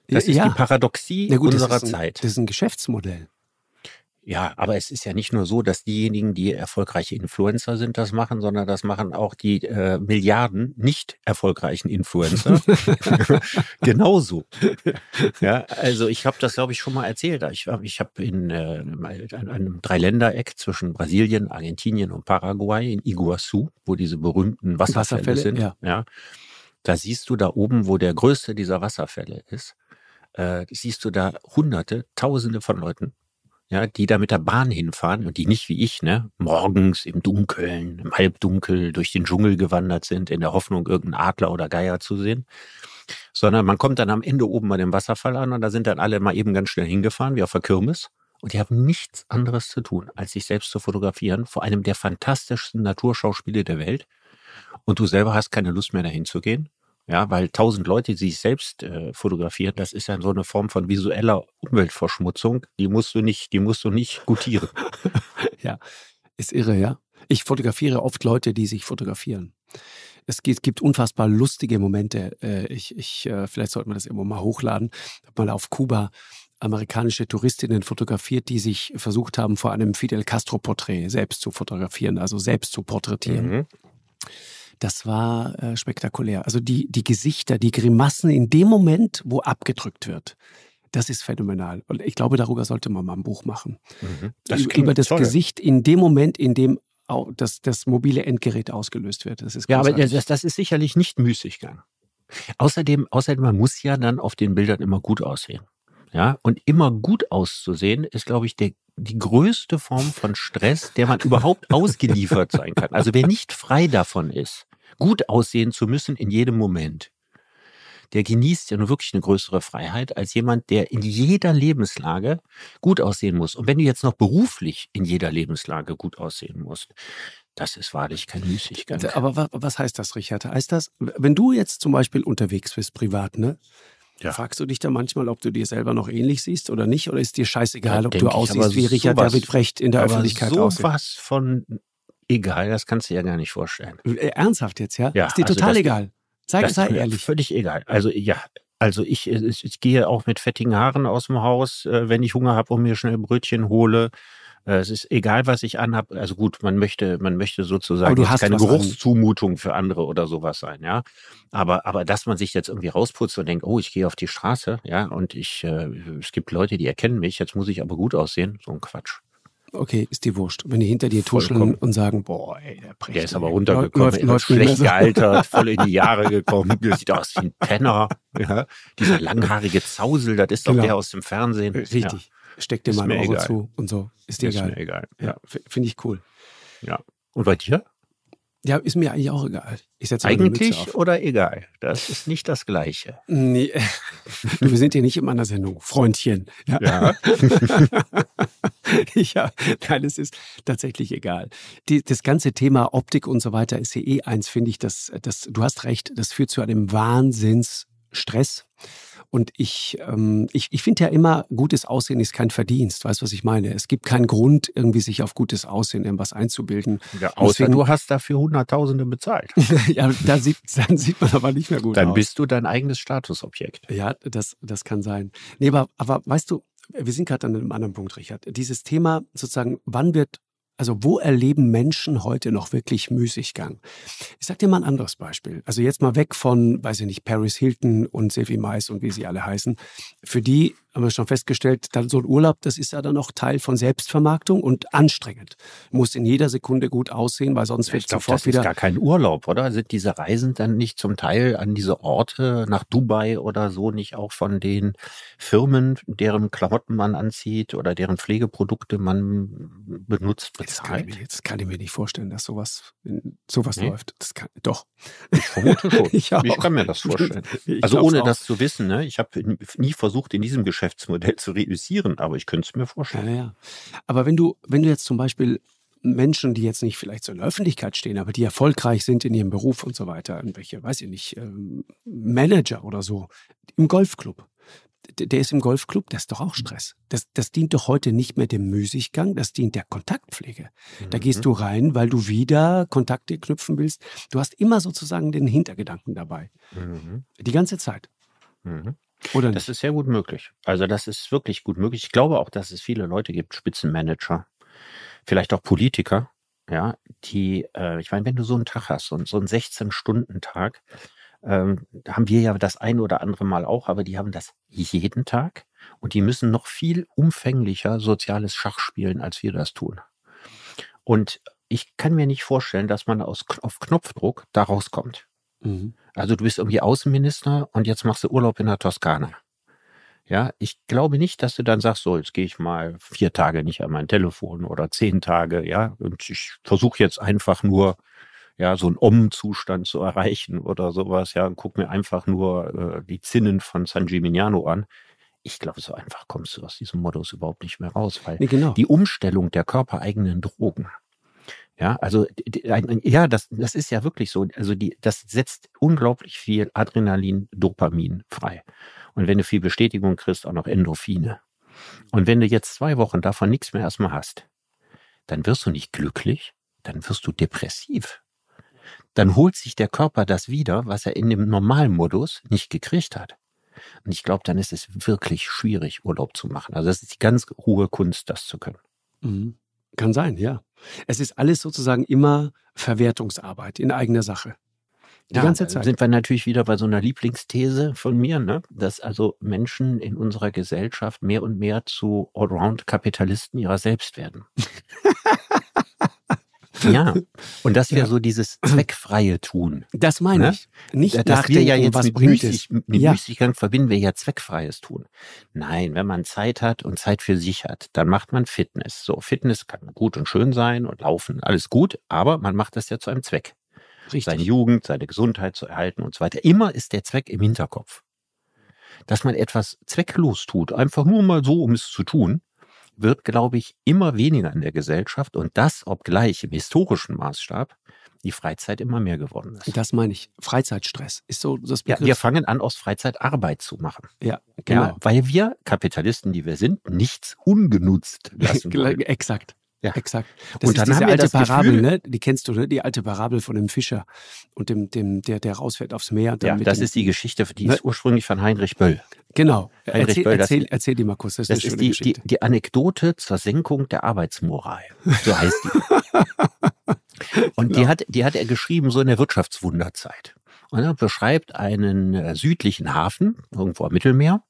Das ist die Paradoxie gut, unserer das ein, Zeit. Das ist ein Geschäftsmodell. Ja, aber es ist ja nicht nur so, dass diejenigen, die erfolgreiche Influencer sind, das machen, sondern das machen auch die äh, Milliarden nicht erfolgreichen Influencer. Genauso. Ja, also ich habe das, glaube ich, schon mal erzählt. Ich, ich habe in äh, einem Dreiländereck zwischen Brasilien, Argentinien und Paraguay in Iguazu, wo diese berühmten Wasserfälle, Wasserfälle sind. Ja. ja. Da siehst du da oben, wo der größte dieser Wasserfälle ist, äh, siehst du da Hunderte, Tausende von Leuten ja, die da mit der Bahn hinfahren und die nicht wie ich, ne, morgens im Dunkeln, im Halbdunkel durch den Dschungel gewandert sind, in der Hoffnung, irgendeinen Adler oder Geier zu sehen. Sondern man kommt dann am Ende oben bei dem Wasserfall an und da sind dann alle mal eben ganz schnell hingefahren, wie auf der Kirmes. Und die haben nichts anderes zu tun, als sich selbst zu fotografieren vor einem der fantastischsten Naturschauspiele der Welt. Und du selber hast keine Lust mehr dahin zu gehen ja, weil tausend Leute sich selbst äh, fotografieren, das ist ja so eine Form von visueller Umweltverschmutzung. Die musst du nicht, die musst du nicht gutieren. ja, ist irre, ja. Ich fotografiere oft Leute, die sich fotografieren. Es gibt, unfassbar lustige Momente. Äh, ich, ich, äh, vielleicht sollte man das irgendwo mal hochladen. Ich habe mal auf Kuba amerikanische Touristinnen fotografiert, die sich versucht haben, vor einem Fidel Castro-Porträt selbst zu fotografieren, also selbst zu porträtieren. Mhm. Das war äh, spektakulär. Also die, die Gesichter, die Grimassen in dem Moment, wo abgedrückt wird. Das ist phänomenal. Und ich glaube, darüber sollte man mal ein Buch machen. Mhm. Das Über das toll. Gesicht in dem Moment, in dem das, das mobile Endgerät ausgelöst wird. Das ist ja, aber das, das ist sicherlich nicht Müßiggang. Außerdem, außerdem, man muss ja dann auf den Bildern immer gut aussehen. Ja, und immer gut auszusehen ist, glaube ich, der, die größte Form von Stress, der man überhaupt ausgeliefert sein kann. Also wer nicht frei davon ist, gut aussehen zu müssen in jedem Moment, der genießt ja nur wirklich eine größere Freiheit als jemand, der in jeder Lebenslage gut aussehen muss. Und wenn du jetzt noch beruflich in jeder Lebenslage gut aussehen musst, das ist wahrlich kein Müßiggang. Aber was heißt das, Richard? Heißt das, wenn du jetzt zum Beispiel unterwegs bist, privat, ne? Ja. Fragst du dich da manchmal, ob du dir selber noch ähnlich siehst oder nicht? Oder ist dir scheißegal, ob du aussiehst wie Richard sowas, David Frecht in der Öffentlichkeit sowas aussieht? Sowas von egal, das kannst du dir ja gar nicht vorstellen. Äh, ernsthaft jetzt, ja? ja ist dir also total das, egal. Sei, sei ehrlich. Völlig egal. Also ja, also ich, ich, ich, gehe auch mit fettigen Haaren aus dem Haus, äh, wenn ich Hunger habe und mir schnell Brötchen hole. Äh, es ist egal, was ich anhab. Also gut, man möchte, man möchte sozusagen keine Geruchszumutung für andere oder sowas sein, ja. Aber, aber dass man sich jetzt irgendwie rausputzt und denkt, oh, ich gehe auf die Straße, ja, und ich, äh, es gibt Leute, die erkennen mich, jetzt muss ich aber gut aussehen, so ein Quatsch. Okay, ist dir wurscht. Wenn die hinter dir tuscheln und sagen, boah, ey, der Precht, Der ist aber runtergekommen, läuft, läuft schlecht gealtert, voll in die Jahre gekommen, sieht aus wie ein Penner. Ja. Dieser langhaarige Zausel, das ist doch genau. der aus dem Fernsehen. Richtig. Ja. Steck dir mal ein Auge zu und so. Ist dir ist egal. Mir egal. Ja, finde ich cool. Ja. Und bei dir? Ja, ist mir eigentlich auch egal. Ich setze Eigentlich oder egal? Das ist nicht das Gleiche. Nee. Wir sind hier nicht in meiner Sendung, Freundchen. Ja. ja. ja, nein, es ist tatsächlich egal. Die, das ganze Thema Optik und so weiter ist hier eh eins, finde ich, dass, dass, du hast recht, das führt zu einem Wahnsinnsstress. Und ich, ähm, ich, ich finde ja immer, gutes Aussehen ist kein Verdienst. Weißt du, was ich meine? Es gibt keinen Grund, irgendwie sich auf gutes Aussehen irgendwas einzubilden. Ja, außer Deswegen, du hast dafür Hunderttausende bezahlt. ja, da sieht, dann sieht man aber nicht mehr gut dann aus. Dann bist du dein eigenes Statusobjekt. Ja, das, das kann sein. Nee, aber, aber weißt du, wir sind gerade an einem anderen Punkt, Richard. Dieses Thema sozusagen, wann wird also wo erleben Menschen heute noch wirklich Müßiggang? Ich sage dir mal ein anderes Beispiel. Also jetzt mal weg von, weiß ich nicht, Paris Hilton und Sylvie Mais und wie sie alle heißen. Für die haben wir schon festgestellt, dann so ein Urlaub, das ist ja dann noch Teil von Selbstvermarktung und anstrengend. Muss in jeder Sekunde gut aussehen, weil sonst wird glaub, sofort das wieder. Das ist gar kein Urlaub, oder? Sind diese Reisen dann nicht zum Teil an diese Orte nach Dubai oder so nicht auch von den Firmen, deren Klamotten man anzieht oder deren Pflegeprodukte man benutzt, bezahlt? Jetzt kann ich mir, jetzt kann ich mir nicht vorstellen, dass sowas, sowas nee. läuft. Das kann, doch. Ich vermute schon. ich, ich, kann mir das vorstellen. also ohne das zu wissen, ne? Ich habe nie versucht, in diesem Geschäft Geschäftsmodell zu reüssieren, aber ich könnte es mir vorstellen. Ja, ja. Aber wenn du, wenn du jetzt zum Beispiel Menschen, die jetzt nicht vielleicht so in der Öffentlichkeit stehen, aber die erfolgreich sind in ihrem Beruf und so weiter, irgendwelche, weiß ich nicht, ähm, Manager oder so, im Golfclub. Der ist im Golfclub, das ist doch auch Stress. Das, das dient doch heute nicht mehr dem Müßiggang, das dient der Kontaktpflege. Mhm. Da gehst du rein, weil du wieder Kontakte knüpfen willst. Du hast immer sozusagen den Hintergedanken dabei. Mhm. Die ganze Zeit. Mhm. Oder das ist sehr gut möglich. Also das ist wirklich gut möglich. Ich glaube auch, dass es viele Leute gibt, Spitzenmanager, vielleicht auch Politiker, ja, die, äh, ich meine, wenn du so einen Tag hast, so, so einen 16-Stunden-Tag, ähm, haben wir ja das ein oder andere Mal auch, aber die haben das jeden Tag und die müssen noch viel umfänglicher soziales Schach spielen, als wir das tun. Und ich kann mir nicht vorstellen, dass man aus, auf Knopfdruck da rauskommt. Mhm. Also du bist irgendwie Außenminister und jetzt machst du Urlaub in der Toskana. Ja, ich glaube nicht, dass du dann sagst, so, jetzt gehe ich mal vier Tage nicht an mein Telefon oder zehn Tage, ja, und ich versuche jetzt einfach nur, ja, so einen Om-Zustand zu erreichen oder sowas, ja, und guck mir einfach nur äh, die Zinnen von San Gimignano an. Ich glaube, so einfach kommst du aus diesem Modus überhaupt nicht mehr raus, weil nee, genau. die Umstellung der körpereigenen Drogen, ja, also ja, das, das ist ja wirklich so. Also die, das setzt unglaublich viel Adrenalin, Dopamin frei. Und wenn du viel Bestätigung kriegst, auch noch Endorphine. Und wenn du jetzt zwei Wochen davon nichts mehr erstmal hast, dann wirst du nicht glücklich, dann wirst du depressiv. Dann holt sich der Körper das wieder, was er in dem Normalmodus nicht gekriegt hat. Und ich glaube, dann ist es wirklich schwierig, Urlaub zu machen. Also das ist die ganz hohe Kunst, das zu können. Mhm. Kann sein, ja. Es ist alles sozusagen immer Verwertungsarbeit in eigener Sache. Die ja, ganze Zeit. sind wir natürlich wieder bei so einer Lieblingsthese von mir, ne? dass also Menschen in unserer Gesellschaft mehr und mehr zu Allround-Kapitalisten ihrer selbst werden. Ja, und das wäre ja. so dieses zweckfreie Tun. Das meine ne? ich. Nicht dass wir ja jetzt was mit, Müßig, mit ja. Müßiggang verbinden wir ja zweckfreies Tun. Nein, wenn man Zeit hat und Zeit für sich hat, dann macht man Fitness. So, Fitness kann gut und schön sein und laufen, alles gut, aber man macht das ja zu einem Zweck. Richtig. Seine Jugend, seine Gesundheit zu erhalten und so weiter. Immer ist der Zweck im Hinterkopf. Dass man etwas zwecklos tut, einfach nur mal so, um es zu tun, wird, glaube ich, immer weniger in der Gesellschaft und das, obgleich im historischen Maßstab, die Freizeit immer mehr geworden ist. Das meine ich. Freizeitstress ist so das Begriff. Ja, wir fangen an, aus Freizeit Arbeit zu machen. Ja, genau. Ja, weil wir Kapitalisten, die wir sind, nichts ungenutzt lassen. Exakt. Ja. Exakt. Das und dann diese alte Parabel, Gefühl, ne? Die kennst du, ne? Die alte Parabel von dem Fischer und dem, dem, der, der rausfährt aufs Meer. ja, das dem, ist die Geschichte, die ne? ist ursprünglich von Heinrich Böll. Genau. Heinrich erzähl, Böll, erzähl, erzähl die mal kurz. Das, das ist, ist die, die, die, Anekdote zur Senkung der Arbeitsmoral. So heißt die. und genau. die hat, die hat er geschrieben so in der Wirtschaftswunderzeit. Und er beschreibt einen äh, südlichen Hafen, irgendwo am Mittelmeer.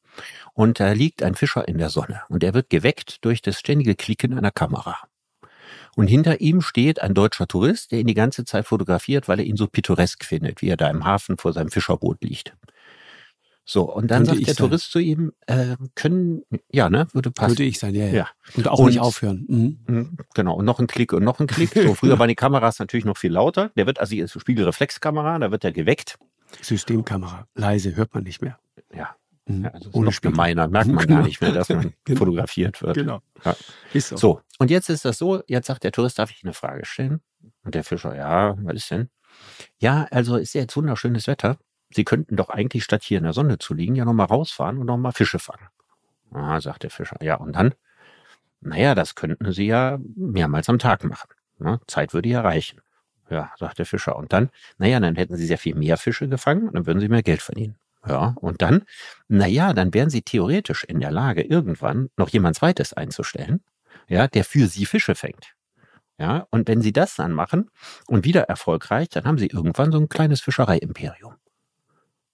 Und da liegt ein Fischer in der Sonne. Und er wird geweckt durch das ständige Klicken einer Kamera. Und hinter ihm steht ein deutscher Tourist, der ihn die ganze Zeit fotografiert, weil er ihn so pittoresk findet, wie er da im Hafen vor seinem Fischerboot liegt. So, und dann Könnte sagt der sein. Tourist zu ihm, äh, können, ja, ne, würde passen. Würde ich sein, ja, ja. ja. Und auch und, nicht aufhören. Mhm. mhm. Genau, und noch ein Klick und noch ein Klick. So, früher waren die Kameras natürlich noch viel lauter. Der wird, also die Spiegelreflexkamera, da wird er geweckt. Systemkamera, leise, hört man nicht mehr. Ja. Ja, also Ohne noch gemeiner, merkt man genau. gar nicht mehr, dass man genau. fotografiert wird. Genau. Ja. Ist so. so, und jetzt ist das so, jetzt sagt der Tourist, darf ich eine Frage stellen? Und der Fischer, ja, was ist denn? Ja, also ist ja jetzt wunderschönes Wetter. Sie könnten doch eigentlich statt hier in der Sonne zu liegen, ja nochmal rausfahren und nochmal Fische fangen. Ah, sagt der Fischer. Ja, und dann? Naja, das könnten Sie ja mehrmals am Tag machen. Ne? Zeit würde ja reichen. Ja, sagt der Fischer. Und dann? Naja, dann hätten Sie sehr viel mehr Fische gefangen und dann würden Sie mehr Geld verdienen. Ja, und dann? Naja, dann wären Sie theoretisch in der Lage, irgendwann noch jemand zweites einzustellen, ja, der für Sie Fische fängt. Ja, und wenn Sie das dann machen und wieder erfolgreich, dann haben Sie irgendwann so ein kleines Fischereiimperium.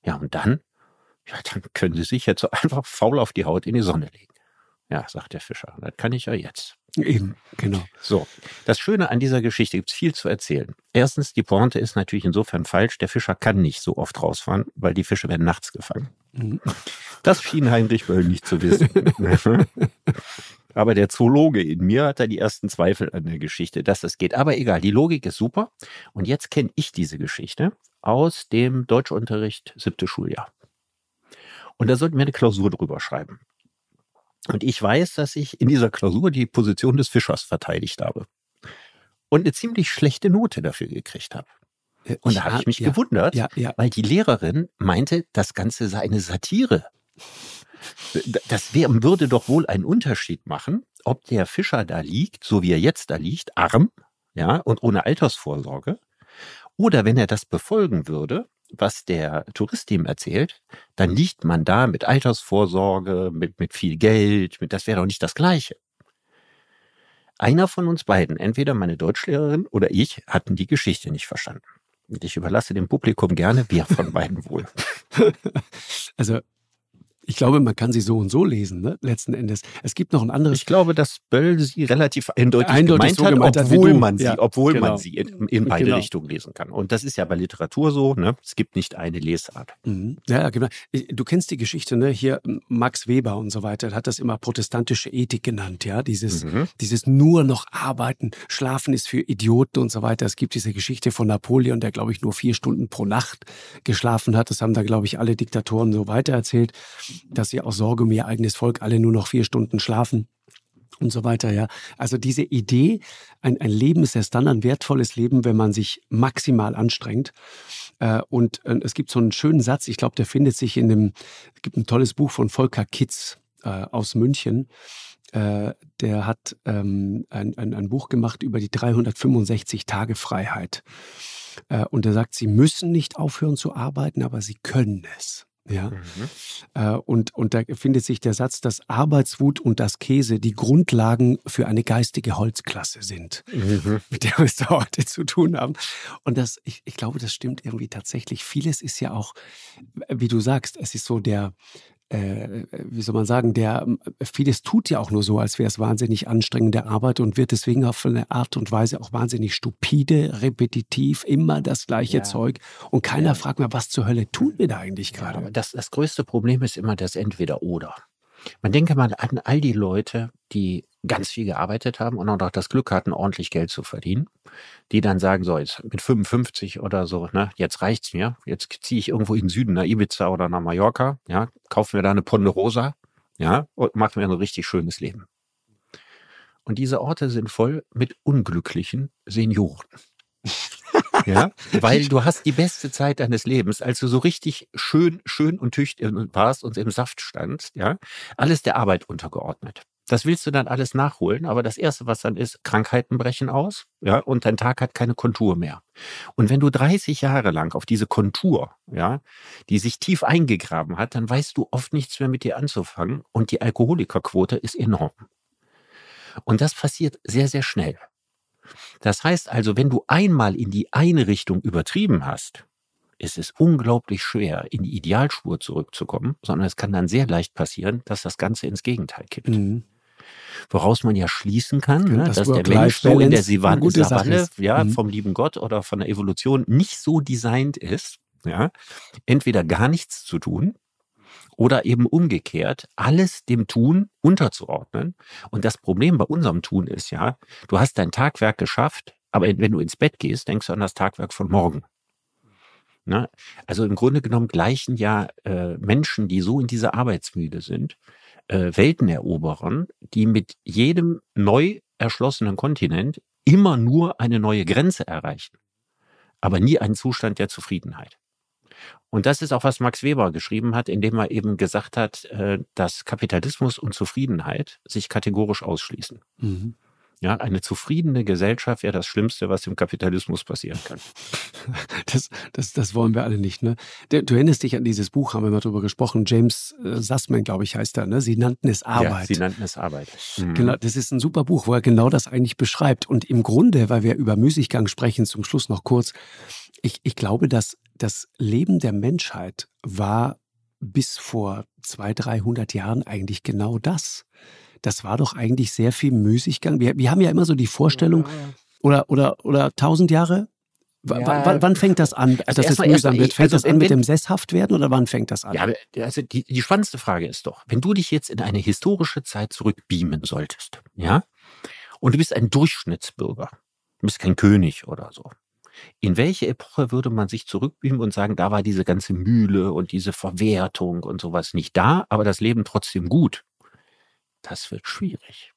Ja, und dann? Ja, dann können Sie sich jetzt so einfach faul auf die Haut in die Sonne legen. Ja, sagt der Fischer. Das kann ich ja jetzt. Eben, genau. So, das Schöne an dieser Geschichte gibt es viel zu erzählen. Erstens, die Pointe ist natürlich insofern falsch. Der Fischer kann nicht so oft rausfahren, weil die Fische werden nachts gefangen. Mhm. Das schien Heinrich Böll nicht zu wissen. Aber der Zoologe in mir hat da die ersten Zweifel an der Geschichte, dass das geht. Aber egal, die Logik ist super. Und jetzt kenne ich diese Geschichte aus dem Deutschunterricht siebte Schuljahr. Und da sollten wir eine Klausur drüber schreiben. Und ich weiß, dass ich in dieser Klausur die Position des Fischers verteidigt habe. Und eine ziemlich schlechte Note dafür gekriegt habe. Und da habe ich mich ja, gewundert, ja, ja. weil die Lehrerin meinte, das Ganze sei eine Satire. Das wär, würde doch wohl einen Unterschied machen, ob der Fischer da liegt, so wie er jetzt da liegt, arm, ja, und ohne Altersvorsorge, oder wenn er das befolgen würde, was der Tourist ihm erzählt, dann liegt man da mit Altersvorsorge, mit, mit viel Geld, mit, das wäre doch nicht das Gleiche. Einer von uns beiden, entweder meine Deutschlehrerin oder ich, hatten die Geschichte nicht verstanden. Und ich überlasse dem Publikum gerne, wer von beiden wohl. Also ich glaube, man kann sie so und so lesen, ne? letzten Endes. Es gibt noch ein anderes. Ich glaube, dass Böll sie relativ eindeutig, eindeutig gemeint so hat, gemeint obwohl, man sie, ja, obwohl genau. man sie in, in beide genau. Richtungen lesen kann. Und das ist ja bei Literatur so, ne? es gibt nicht eine Lesart. Mhm. Ja, genau. Du kennst die Geschichte, ne? hier Max Weber und so weiter, hat das immer protestantische Ethik genannt, ja, dieses, mhm. dieses nur noch arbeiten, schlafen ist für Idioten und so weiter. Es gibt diese Geschichte von Napoleon, der, glaube ich, nur vier Stunden pro Nacht geschlafen hat. Das haben da, glaube ich, alle Diktatoren so weiter erzählt dass sie aus Sorge um ihr eigenes Volk alle nur noch vier Stunden schlafen und so weiter, ja. Also diese Idee, ein, ein Leben ist erst dann ein wertvolles Leben, wenn man sich maximal anstrengt. Äh, und äh, es gibt so einen schönen Satz, ich glaube, der findet sich in dem, es gibt ein tolles Buch von Volker Kitz äh, aus München. der hat ähm, ein, ein, ein Buch gemacht über die 365 Tage Freiheit. und er sagt, sie müssen nicht aufhören zu arbeiten, aber sie können es. Ja. Mhm. Äh, und, und da findet sich der Satz, dass Arbeitswut und das Käse die Grundlagen für eine geistige Holzklasse sind, mhm. mit der wir es da heute zu tun haben. Und das, ich, ich glaube, das stimmt irgendwie tatsächlich. Vieles ist ja auch, wie du sagst, es ist so der, äh, wie soll man sagen, der vieles tut ja auch nur so, als wäre es wahnsinnig anstrengende Arbeit und wird deswegen auf eine Art und Weise auch wahnsinnig stupide, repetitiv, immer das gleiche ja. Zeug. Und keiner ja. fragt mehr, was zur Hölle tun wir da eigentlich gerade? Das, das größte Problem ist immer das Entweder-Oder. Man denke mal an all die Leute, die ganz viel gearbeitet haben und auch das Glück hatten, ordentlich Geld zu verdienen, die dann sagen, so jetzt mit 55 oder so, ne, jetzt reicht's mir, jetzt ziehe ich irgendwo in den Süden, nach Ibiza oder nach Mallorca, ja, kaufen wir da eine Ponderosa, ja, und machen wir ein richtig schönes Leben. Und diese Orte sind voll mit unglücklichen Senioren. ja, weil du hast die beste Zeit deines Lebens, als du so richtig schön, schön und tüchtig warst und im Saft standst, ja, alles der Arbeit untergeordnet. Das willst du dann alles nachholen, aber das erste, was dann ist, Krankheiten brechen aus, ja, und dein Tag hat keine Kontur mehr. Und wenn du 30 Jahre lang auf diese Kontur, ja, die sich tief eingegraben hat, dann weißt du oft nichts mehr mit dir anzufangen und die Alkoholikerquote ist enorm. Und das passiert sehr, sehr schnell. Das heißt also, wenn du einmal in die eine Richtung übertrieben hast, ist es unglaublich schwer, in die Idealspur zurückzukommen, sondern es kann dann sehr leicht passieren, dass das Ganze ins Gegenteil kippt. Mhm. Woraus man ja schließen kann, ne, dass der Mensch so in der Savanne, Savanne ja, mhm. vom lieben Gott oder von der Evolution nicht so designt ist, ja, entweder gar nichts zu tun oder eben umgekehrt, alles dem Tun unterzuordnen. Und das Problem bei unserem Tun ist ja, du hast dein Tagwerk geschafft, aber wenn du ins Bett gehst, denkst du an das Tagwerk von morgen. Ne? Also im Grunde genommen gleichen ja äh, Menschen, die so in dieser Arbeitsmüde sind, äh, Welten erobern, die mit jedem neu erschlossenen Kontinent immer nur eine neue Grenze erreichen, aber nie einen Zustand der Zufriedenheit. Und das ist auch, was Max Weber geschrieben hat, indem er eben gesagt hat, äh, dass Kapitalismus und Zufriedenheit sich kategorisch ausschließen. Mhm. Ja, eine zufriedene Gesellschaft wäre das Schlimmste, was im Kapitalismus passieren kann. Das, das, das wollen wir alle nicht. Ne? Du erinnerst dich an dieses Buch, haben wir mal drüber gesprochen. James äh, Sussman, glaube ich, heißt er. Ne? Sie nannten es Arbeit. Ja, sie nannten es Arbeit. Mhm. Genau, das ist ein super Buch, wo er genau das eigentlich beschreibt. Und im Grunde, weil wir über Müßiggang sprechen, zum Schluss noch kurz. Ich, ich glaube, dass das Leben der Menschheit war bis vor 200, 300 Jahren eigentlich genau das das war doch eigentlich sehr viel Müßiggang. Wir, wir haben ja immer so die Vorstellung, oder, oder, oder tausend Jahre? W ja. wann fängt das an, also dass es mühsam wird? Fängt also das an mit dem Sesshaftwerden oder wann fängt das an? Ja, also die, die spannendste Frage ist doch, wenn du dich jetzt in eine historische Zeit zurückbeamen solltest, ja, und du bist ein Durchschnittsbürger, du bist kein König oder so. In welche Epoche würde man sich zurückbeamen und sagen, da war diese ganze Mühle und diese Verwertung und sowas nicht da, aber das Leben trotzdem gut? das wird schwierig.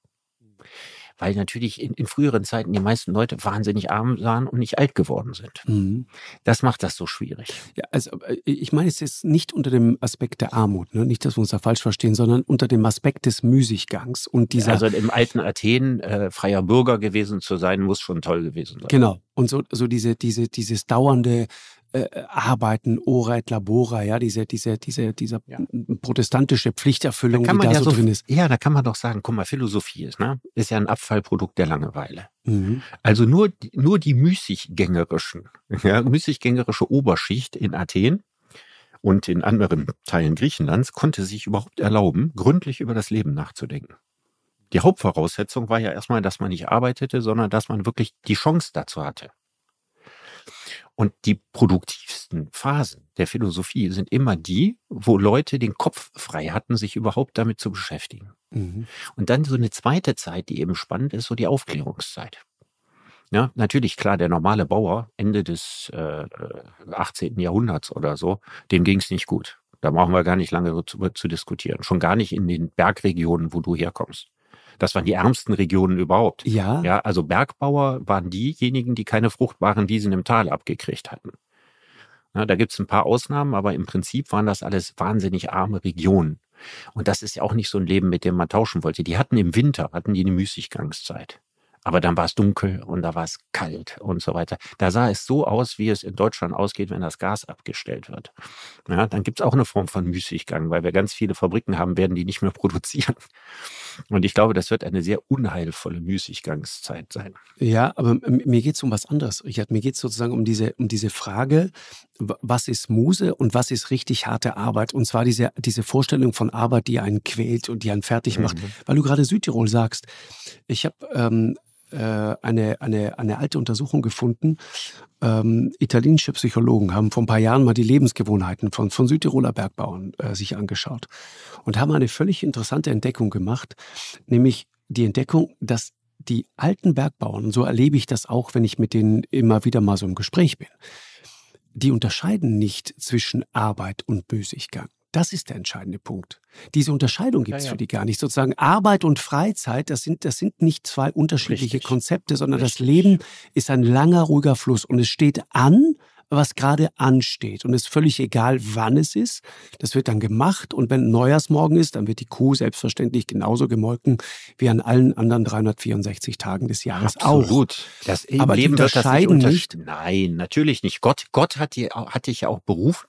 Weil natürlich in, in, früheren Zeiten die meisten Leute wahnsinnig arm sahen und nicht alt geworden sind. Mhm. Das macht das so schwierig. Ja, also äh, ich meine es jetzt nicht unter dem Aspekt der Armut, ne? nicht, dass wir uns da falsch verstehen, sondern unter dem Aspekt des Müßiggangs und dieser. Also im alten Athen äh, freier Bürger gewesen zu sein, muss schon toll gewesen sein. Genau. Und so, so diese, diese, dieses dauernde äh, Arbeiten, Ora et Labora, ja, diese, diese, diese, dieser ja. protestantische Pflichterfüllung, da die da ja so, drin ist. Ja, da kann man doch sagen, guck mal, Philosophie ist, ne, ist ja ein Abfallprodukt der Langeweile. Mhm. Also nur, nur die müßiggängerischen, ja, müßiggängerische Oberschicht in Athen und in anderen Teilen Griechenlands konnte sich überhaupt erlauben, gründlich über das Leben nachzudenken. Die Hauptvoraussetzung war ja erstmal, dass man nicht arbeitete, sondern dass man wirklich die Chance dazu hatte. Und die produktivsten Phasen der Philosophie sind immer die, wo Leute den Kopf frei hatten, sich überhaupt damit zu beschäftigen. Mhm. Und dann so eine zweite Zeit, die eben spannend ist, so die Aufklärungszeit. Ja, natürlich, klar, der normale Bauer Ende des äh, 18. Jahrhunderts oder so, dem ging es nicht gut. Da brauchen wir gar nicht lange zu, zu diskutieren. Schon gar nicht in den Bergregionen, wo du herkommst. Das waren die ärmsten Regionen überhaupt. Ja. Ja, also Bergbauer waren diejenigen, die keine fruchtbaren Wiesen im Tal abgekriegt hatten. Ja, da gibt's ein paar Ausnahmen, aber im Prinzip waren das alles wahnsinnig arme Regionen. Und das ist ja auch nicht so ein Leben, mit dem man tauschen wollte. Die hatten im Winter, hatten die eine Müßiggangszeit. Aber dann war es dunkel und da war es kalt und so weiter. Da sah es so aus, wie es in Deutschland ausgeht, wenn das Gas abgestellt wird. Ja, dann gibt es auch eine Form von Müßiggang, weil wir ganz viele Fabriken haben, werden die nicht mehr produzieren. Und ich glaube, das wird eine sehr unheilvolle Müßiggangszeit sein. Ja, aber mir geht es um was anderes, Richard. Mir geht es sozusagen um diese, um diese Frage, was ist Muse und was ist richtig harte Arbeit? Und zwar diese, diese Vorstellung von Arbeit, die einen quält und die einen fertig macht. Mhm. Weil du gerade Südtirol sagst. Ich habe ähm, äh, eine, eine, eine alte Untersuchung gefunden. Ähm, italienische Psychologen haben vor ein paar Jahren mal die Lebensgewohnheiten von, von Südtiroler Bergbauern äh, sich angeschaut und haben eine völlig interessante Entdeckung gemacht, nämlich die Entdeckung, dass die alten Bergbauern, so erlebe ich das auch, wenn ich mit denen immer wieder mal so im Gespräch bin, die unterscheiden nicht zwischen Arbeit und Müßiggang. Das ist der entscheidende Punkt. Diese Unterscheidung gibt es ja, ja. für die gar nicht. Sozusagen Arbeit und Freizeit, das sind, das sind nicht zwei unterschiedliche Richtig. Konzepte, sondern Richtig. das Leben ist ein langer, ruhiger Fluss und es steht an, was gerade ansteht. Und es ist völlig egal, wann es ist. Das wird dann gemacht. Und wenn Neujahrsmorgen ist, dann wird die Kuh selbstverständlich genauso gemolken wie an allen anderen 364 Tagen des Jahres Absolut. auch. Gut. Das Aber Leben die unterscheiden nicht, nicht. Nein, natürlich nicht. Gott, Gott hat, die, hat dich ja auch berufen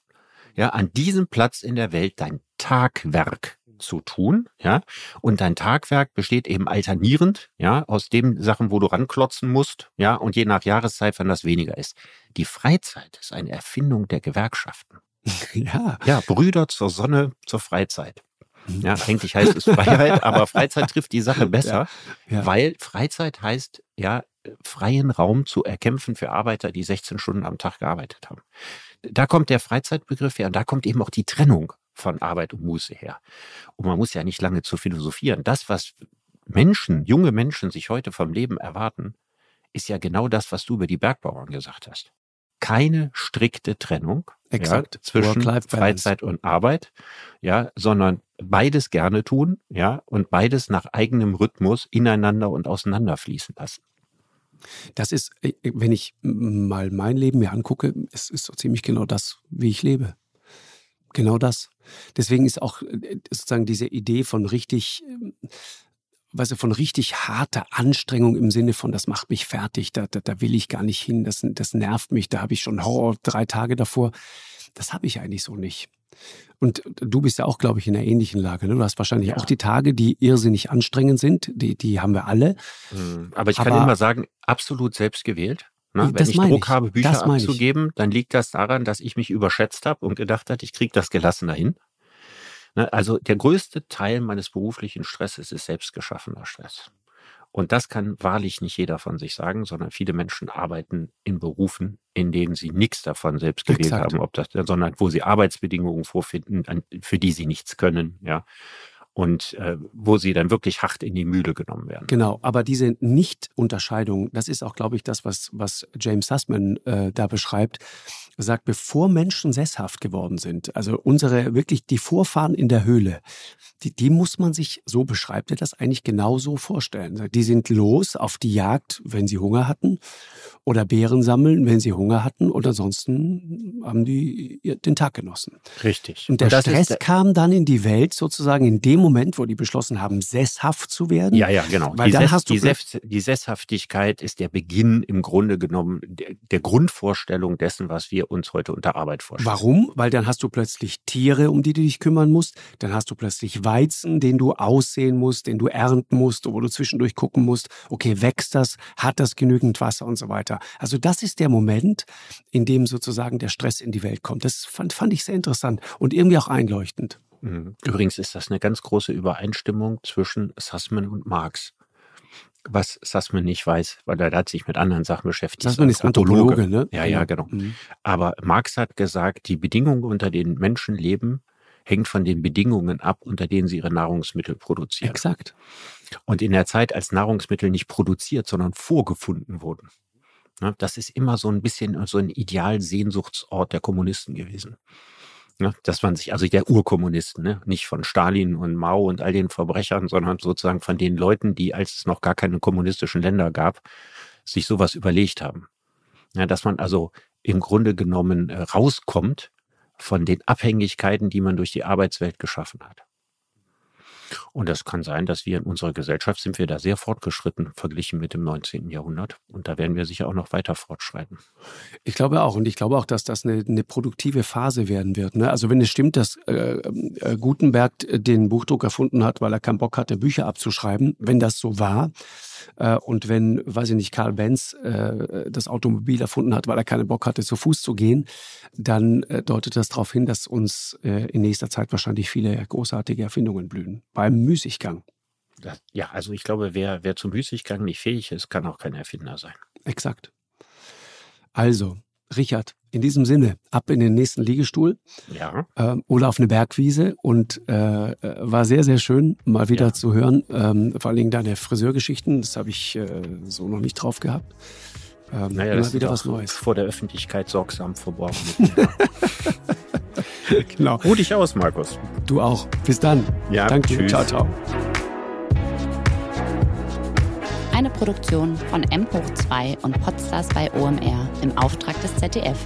ja, an diesem Platz in der Welt dein Tagwerk zu tun, ja. Und dein Tagwerk besteht eben alternierend, ja, aus den Sachen, wo du ranklotzen musst, ja, und je nach Jahreszeit, wenn das weniger ist. Die Freizeit ist eine Erfindung der Gewerkschaften. Ja. Ja, Brüder zur Sonne, zur Freizeit. Ja, eigentlich heißt es Freiheit, aber Freizeit trifft die Sache besser, ja, ja. weil Freizeit heißt ja freien Raum zu erkämpfen für Arbeiter, die 16 Stunden am Tag gearbeitet haben da kommt der Freizeitbegriff her und da kommt eben auch die Trennung von Arbeit und Muße her. Und man muss ja nicht lange zu philosophieren. Das, was Menschen, junge Menschen sich heute vom Leben erwarten, ist ja genau das, was du über die Bergbauern gesagt hast. Keine strikte Trennung Exakt. Ja, zwischen Freizeit und Arbeit, ja, sondern beides gerne tun, ja, und beides nach eigenem Rhythmus ineinander und auseinanderfließen lassen. Das ist, äh, wenn ich mal mein Leben mir angucke, es ist so ziemlich genau das, wie ich lebe. Genau das. Deswegen ist auch äh, sozusagen diese Idee von richtig, ähm, weißt du, von richtig harter Anstrengung im Sinne von, das macht mich fertig, da, da, da will ich gar nicht hin, das, das nervt mich, da habe ich schon Horror drei Tage davor. Das habe ich eigentlich so nicht. Und du bist ja auch, glaube ich, in einer ähnlichen Lage. Ne? Du hast wahrscheinlich ja. auch die Tage, die irrsinnig anstrengend sind. Die, die haben wir alle. Hm, aber ich Aber, kann immer sagen, absolut selbst gewählt. Ne? Wenn ich Druck ich. habe, Bücher abzugeben, dann liegt das daran, dass ich mich überschätzt habe und gedacht habe, ich kriege das gelassen dahin. Ne? Also der größte Teil meines beruflichen Stresses ist selbstgeschaffener Stress. Und das kann wahrlich nicht jeder von sich sagen, sondern viele Menschen arbeiten in Berufen, in denen sie nichts davon selbst gewählt Exakt. haben, ob das, sondern wo sie Arbeitsbedingungen vorfinden, für die sie nichts können, ja und äh, wo sie dann wirklich hart in die Mühle genommen werden. Genau, aber diese Nicht-Unterscheidung, das ist auch, glaube ich, das, was, was James Sussman äh, da beschreibt. Er sagt, bevor Menschen sesshaft geworden sind, also unsere wirklich die Vorfahren in der Höhle, die, die muss man sich, so beschreibt er das, eigentlich genauso vorstellen. Die sind los auf die Jagd, wenn sie Hunger hatten, oder Beeren sammeln, wenn sie Hunger hatten, und ansonsten haben die den Tag genossen. Richtig. Und der und Stress kam dann in die Welt sozusagen in dem Moment, wo die beschlossen haben, sesshaft zu werden. Ja, ja, genau. Weil die, dann Sess, hast du die, Sess, die Sesshaftigkeit ist der Beginn im Grunde genommen der, der Grundvorstellung dessen, was wir uns heute unter Arbeit vorstellen. Warum? Weil dann hast du plötzlich Tiere, um die du dich kümmern musst. Dann hast du plötzlich Weizen, den du aussehen musst, den du ernten musst, wo du zwischendurch gucken musst, okay, wächst das, hat das genügend Wasser und so weiter. Also das ist der Moment, in dem sozusagen der Stress in die Welt kommt. Das fand, fand ich sehr interessant und irgendwie auch einleuchtend. Mhm. Übrigens ist das eine ganz große Übereinstimmung zwischen Sussman und Marx. Was Sussman nicht weiß, weil er hat sich mit anderen Sachen beschäftigt. Sussman ist Anthropologe, ne? Ja, ja, genau. Mhm. Aber Marx hat gesagt, die Bedingungen, unter denen Menschen leben, hängt von den Bedingungen ab, unter denen sie ihre Nahrungsmittel produzieren. Exakt. Und in der Zeit, als Nahrungsmittel nicht produziert, sondern vorgefunden wurden. Ne, das ist immer so ein bisschen so ein Idealsehnsuchtsort der Kommunisten gewesen. Ne, dass man sich, also der Urkommunisten, ne, nicht von Stalin und Mao und all den Verbrechern, sondern sozusagen von den Leuten, die, als es noch gar keine kommunistischen Länder gab, sich sowas überlegt haben. Ja, dass man also im Grunde genommen äh, rauskommt von den Abhängigkeiten, die man durch die Arbeitswelt geschaffen hat. Und das kann sein, dass wir in unserer Gesellschaft sind wir da sehr fortgeschritten verglichen mit dem 19. Jahrhundert. Und da werden wir sicher auch noch weiter fortschreiten. Ich glaube auch. Und ich glaube auch, dass das eine, eine produktive Phase werden wird. Ne? Also wenn es stimmt, dass äh, äh, Gutenberg den Buchdruck erfunden hat, weil er keinen Bock hatte, Bücher abzuschreiben, wenn das so war, und wenn, weiß ich nicht, Karl Benz äh, das Automobil erfunden hat, weil er keinen Bock hatte, zu Fuß zu gehen, dann äh, deutet das darauf hin, dass uns in nächster Zeit wahrscheinlich viele großartige Erfindungen blühen. Beim Müßiggang. Ja, also ich glaube, wer, wer zum Müßiggang nicht fähig ist, kann auch kein Erfinder sein. Exakt. Also, Richard, in diesem Sinne, ab in den nächsten Liegestuhl ja. äh, oder auf eine Bergwiese und äh, war sehr, sehr schön, mal wieder ja. zu hören. Ähm, vor allen Dingen deine Friseurgeschichten, das habe ich äh, so noch nicht drauf gehabt. Ähm, naja, das wieder was Neues. Vor der Öffentlichkeit sorgsam verborgen. genau. Ruh dich aus, Markus. Du auch. Bis dann. Ja, Danke. Tschüss. Ciao, ciao. Eine Produktion von M 2 und Podstars bei OMR im Auftrag des ZDF.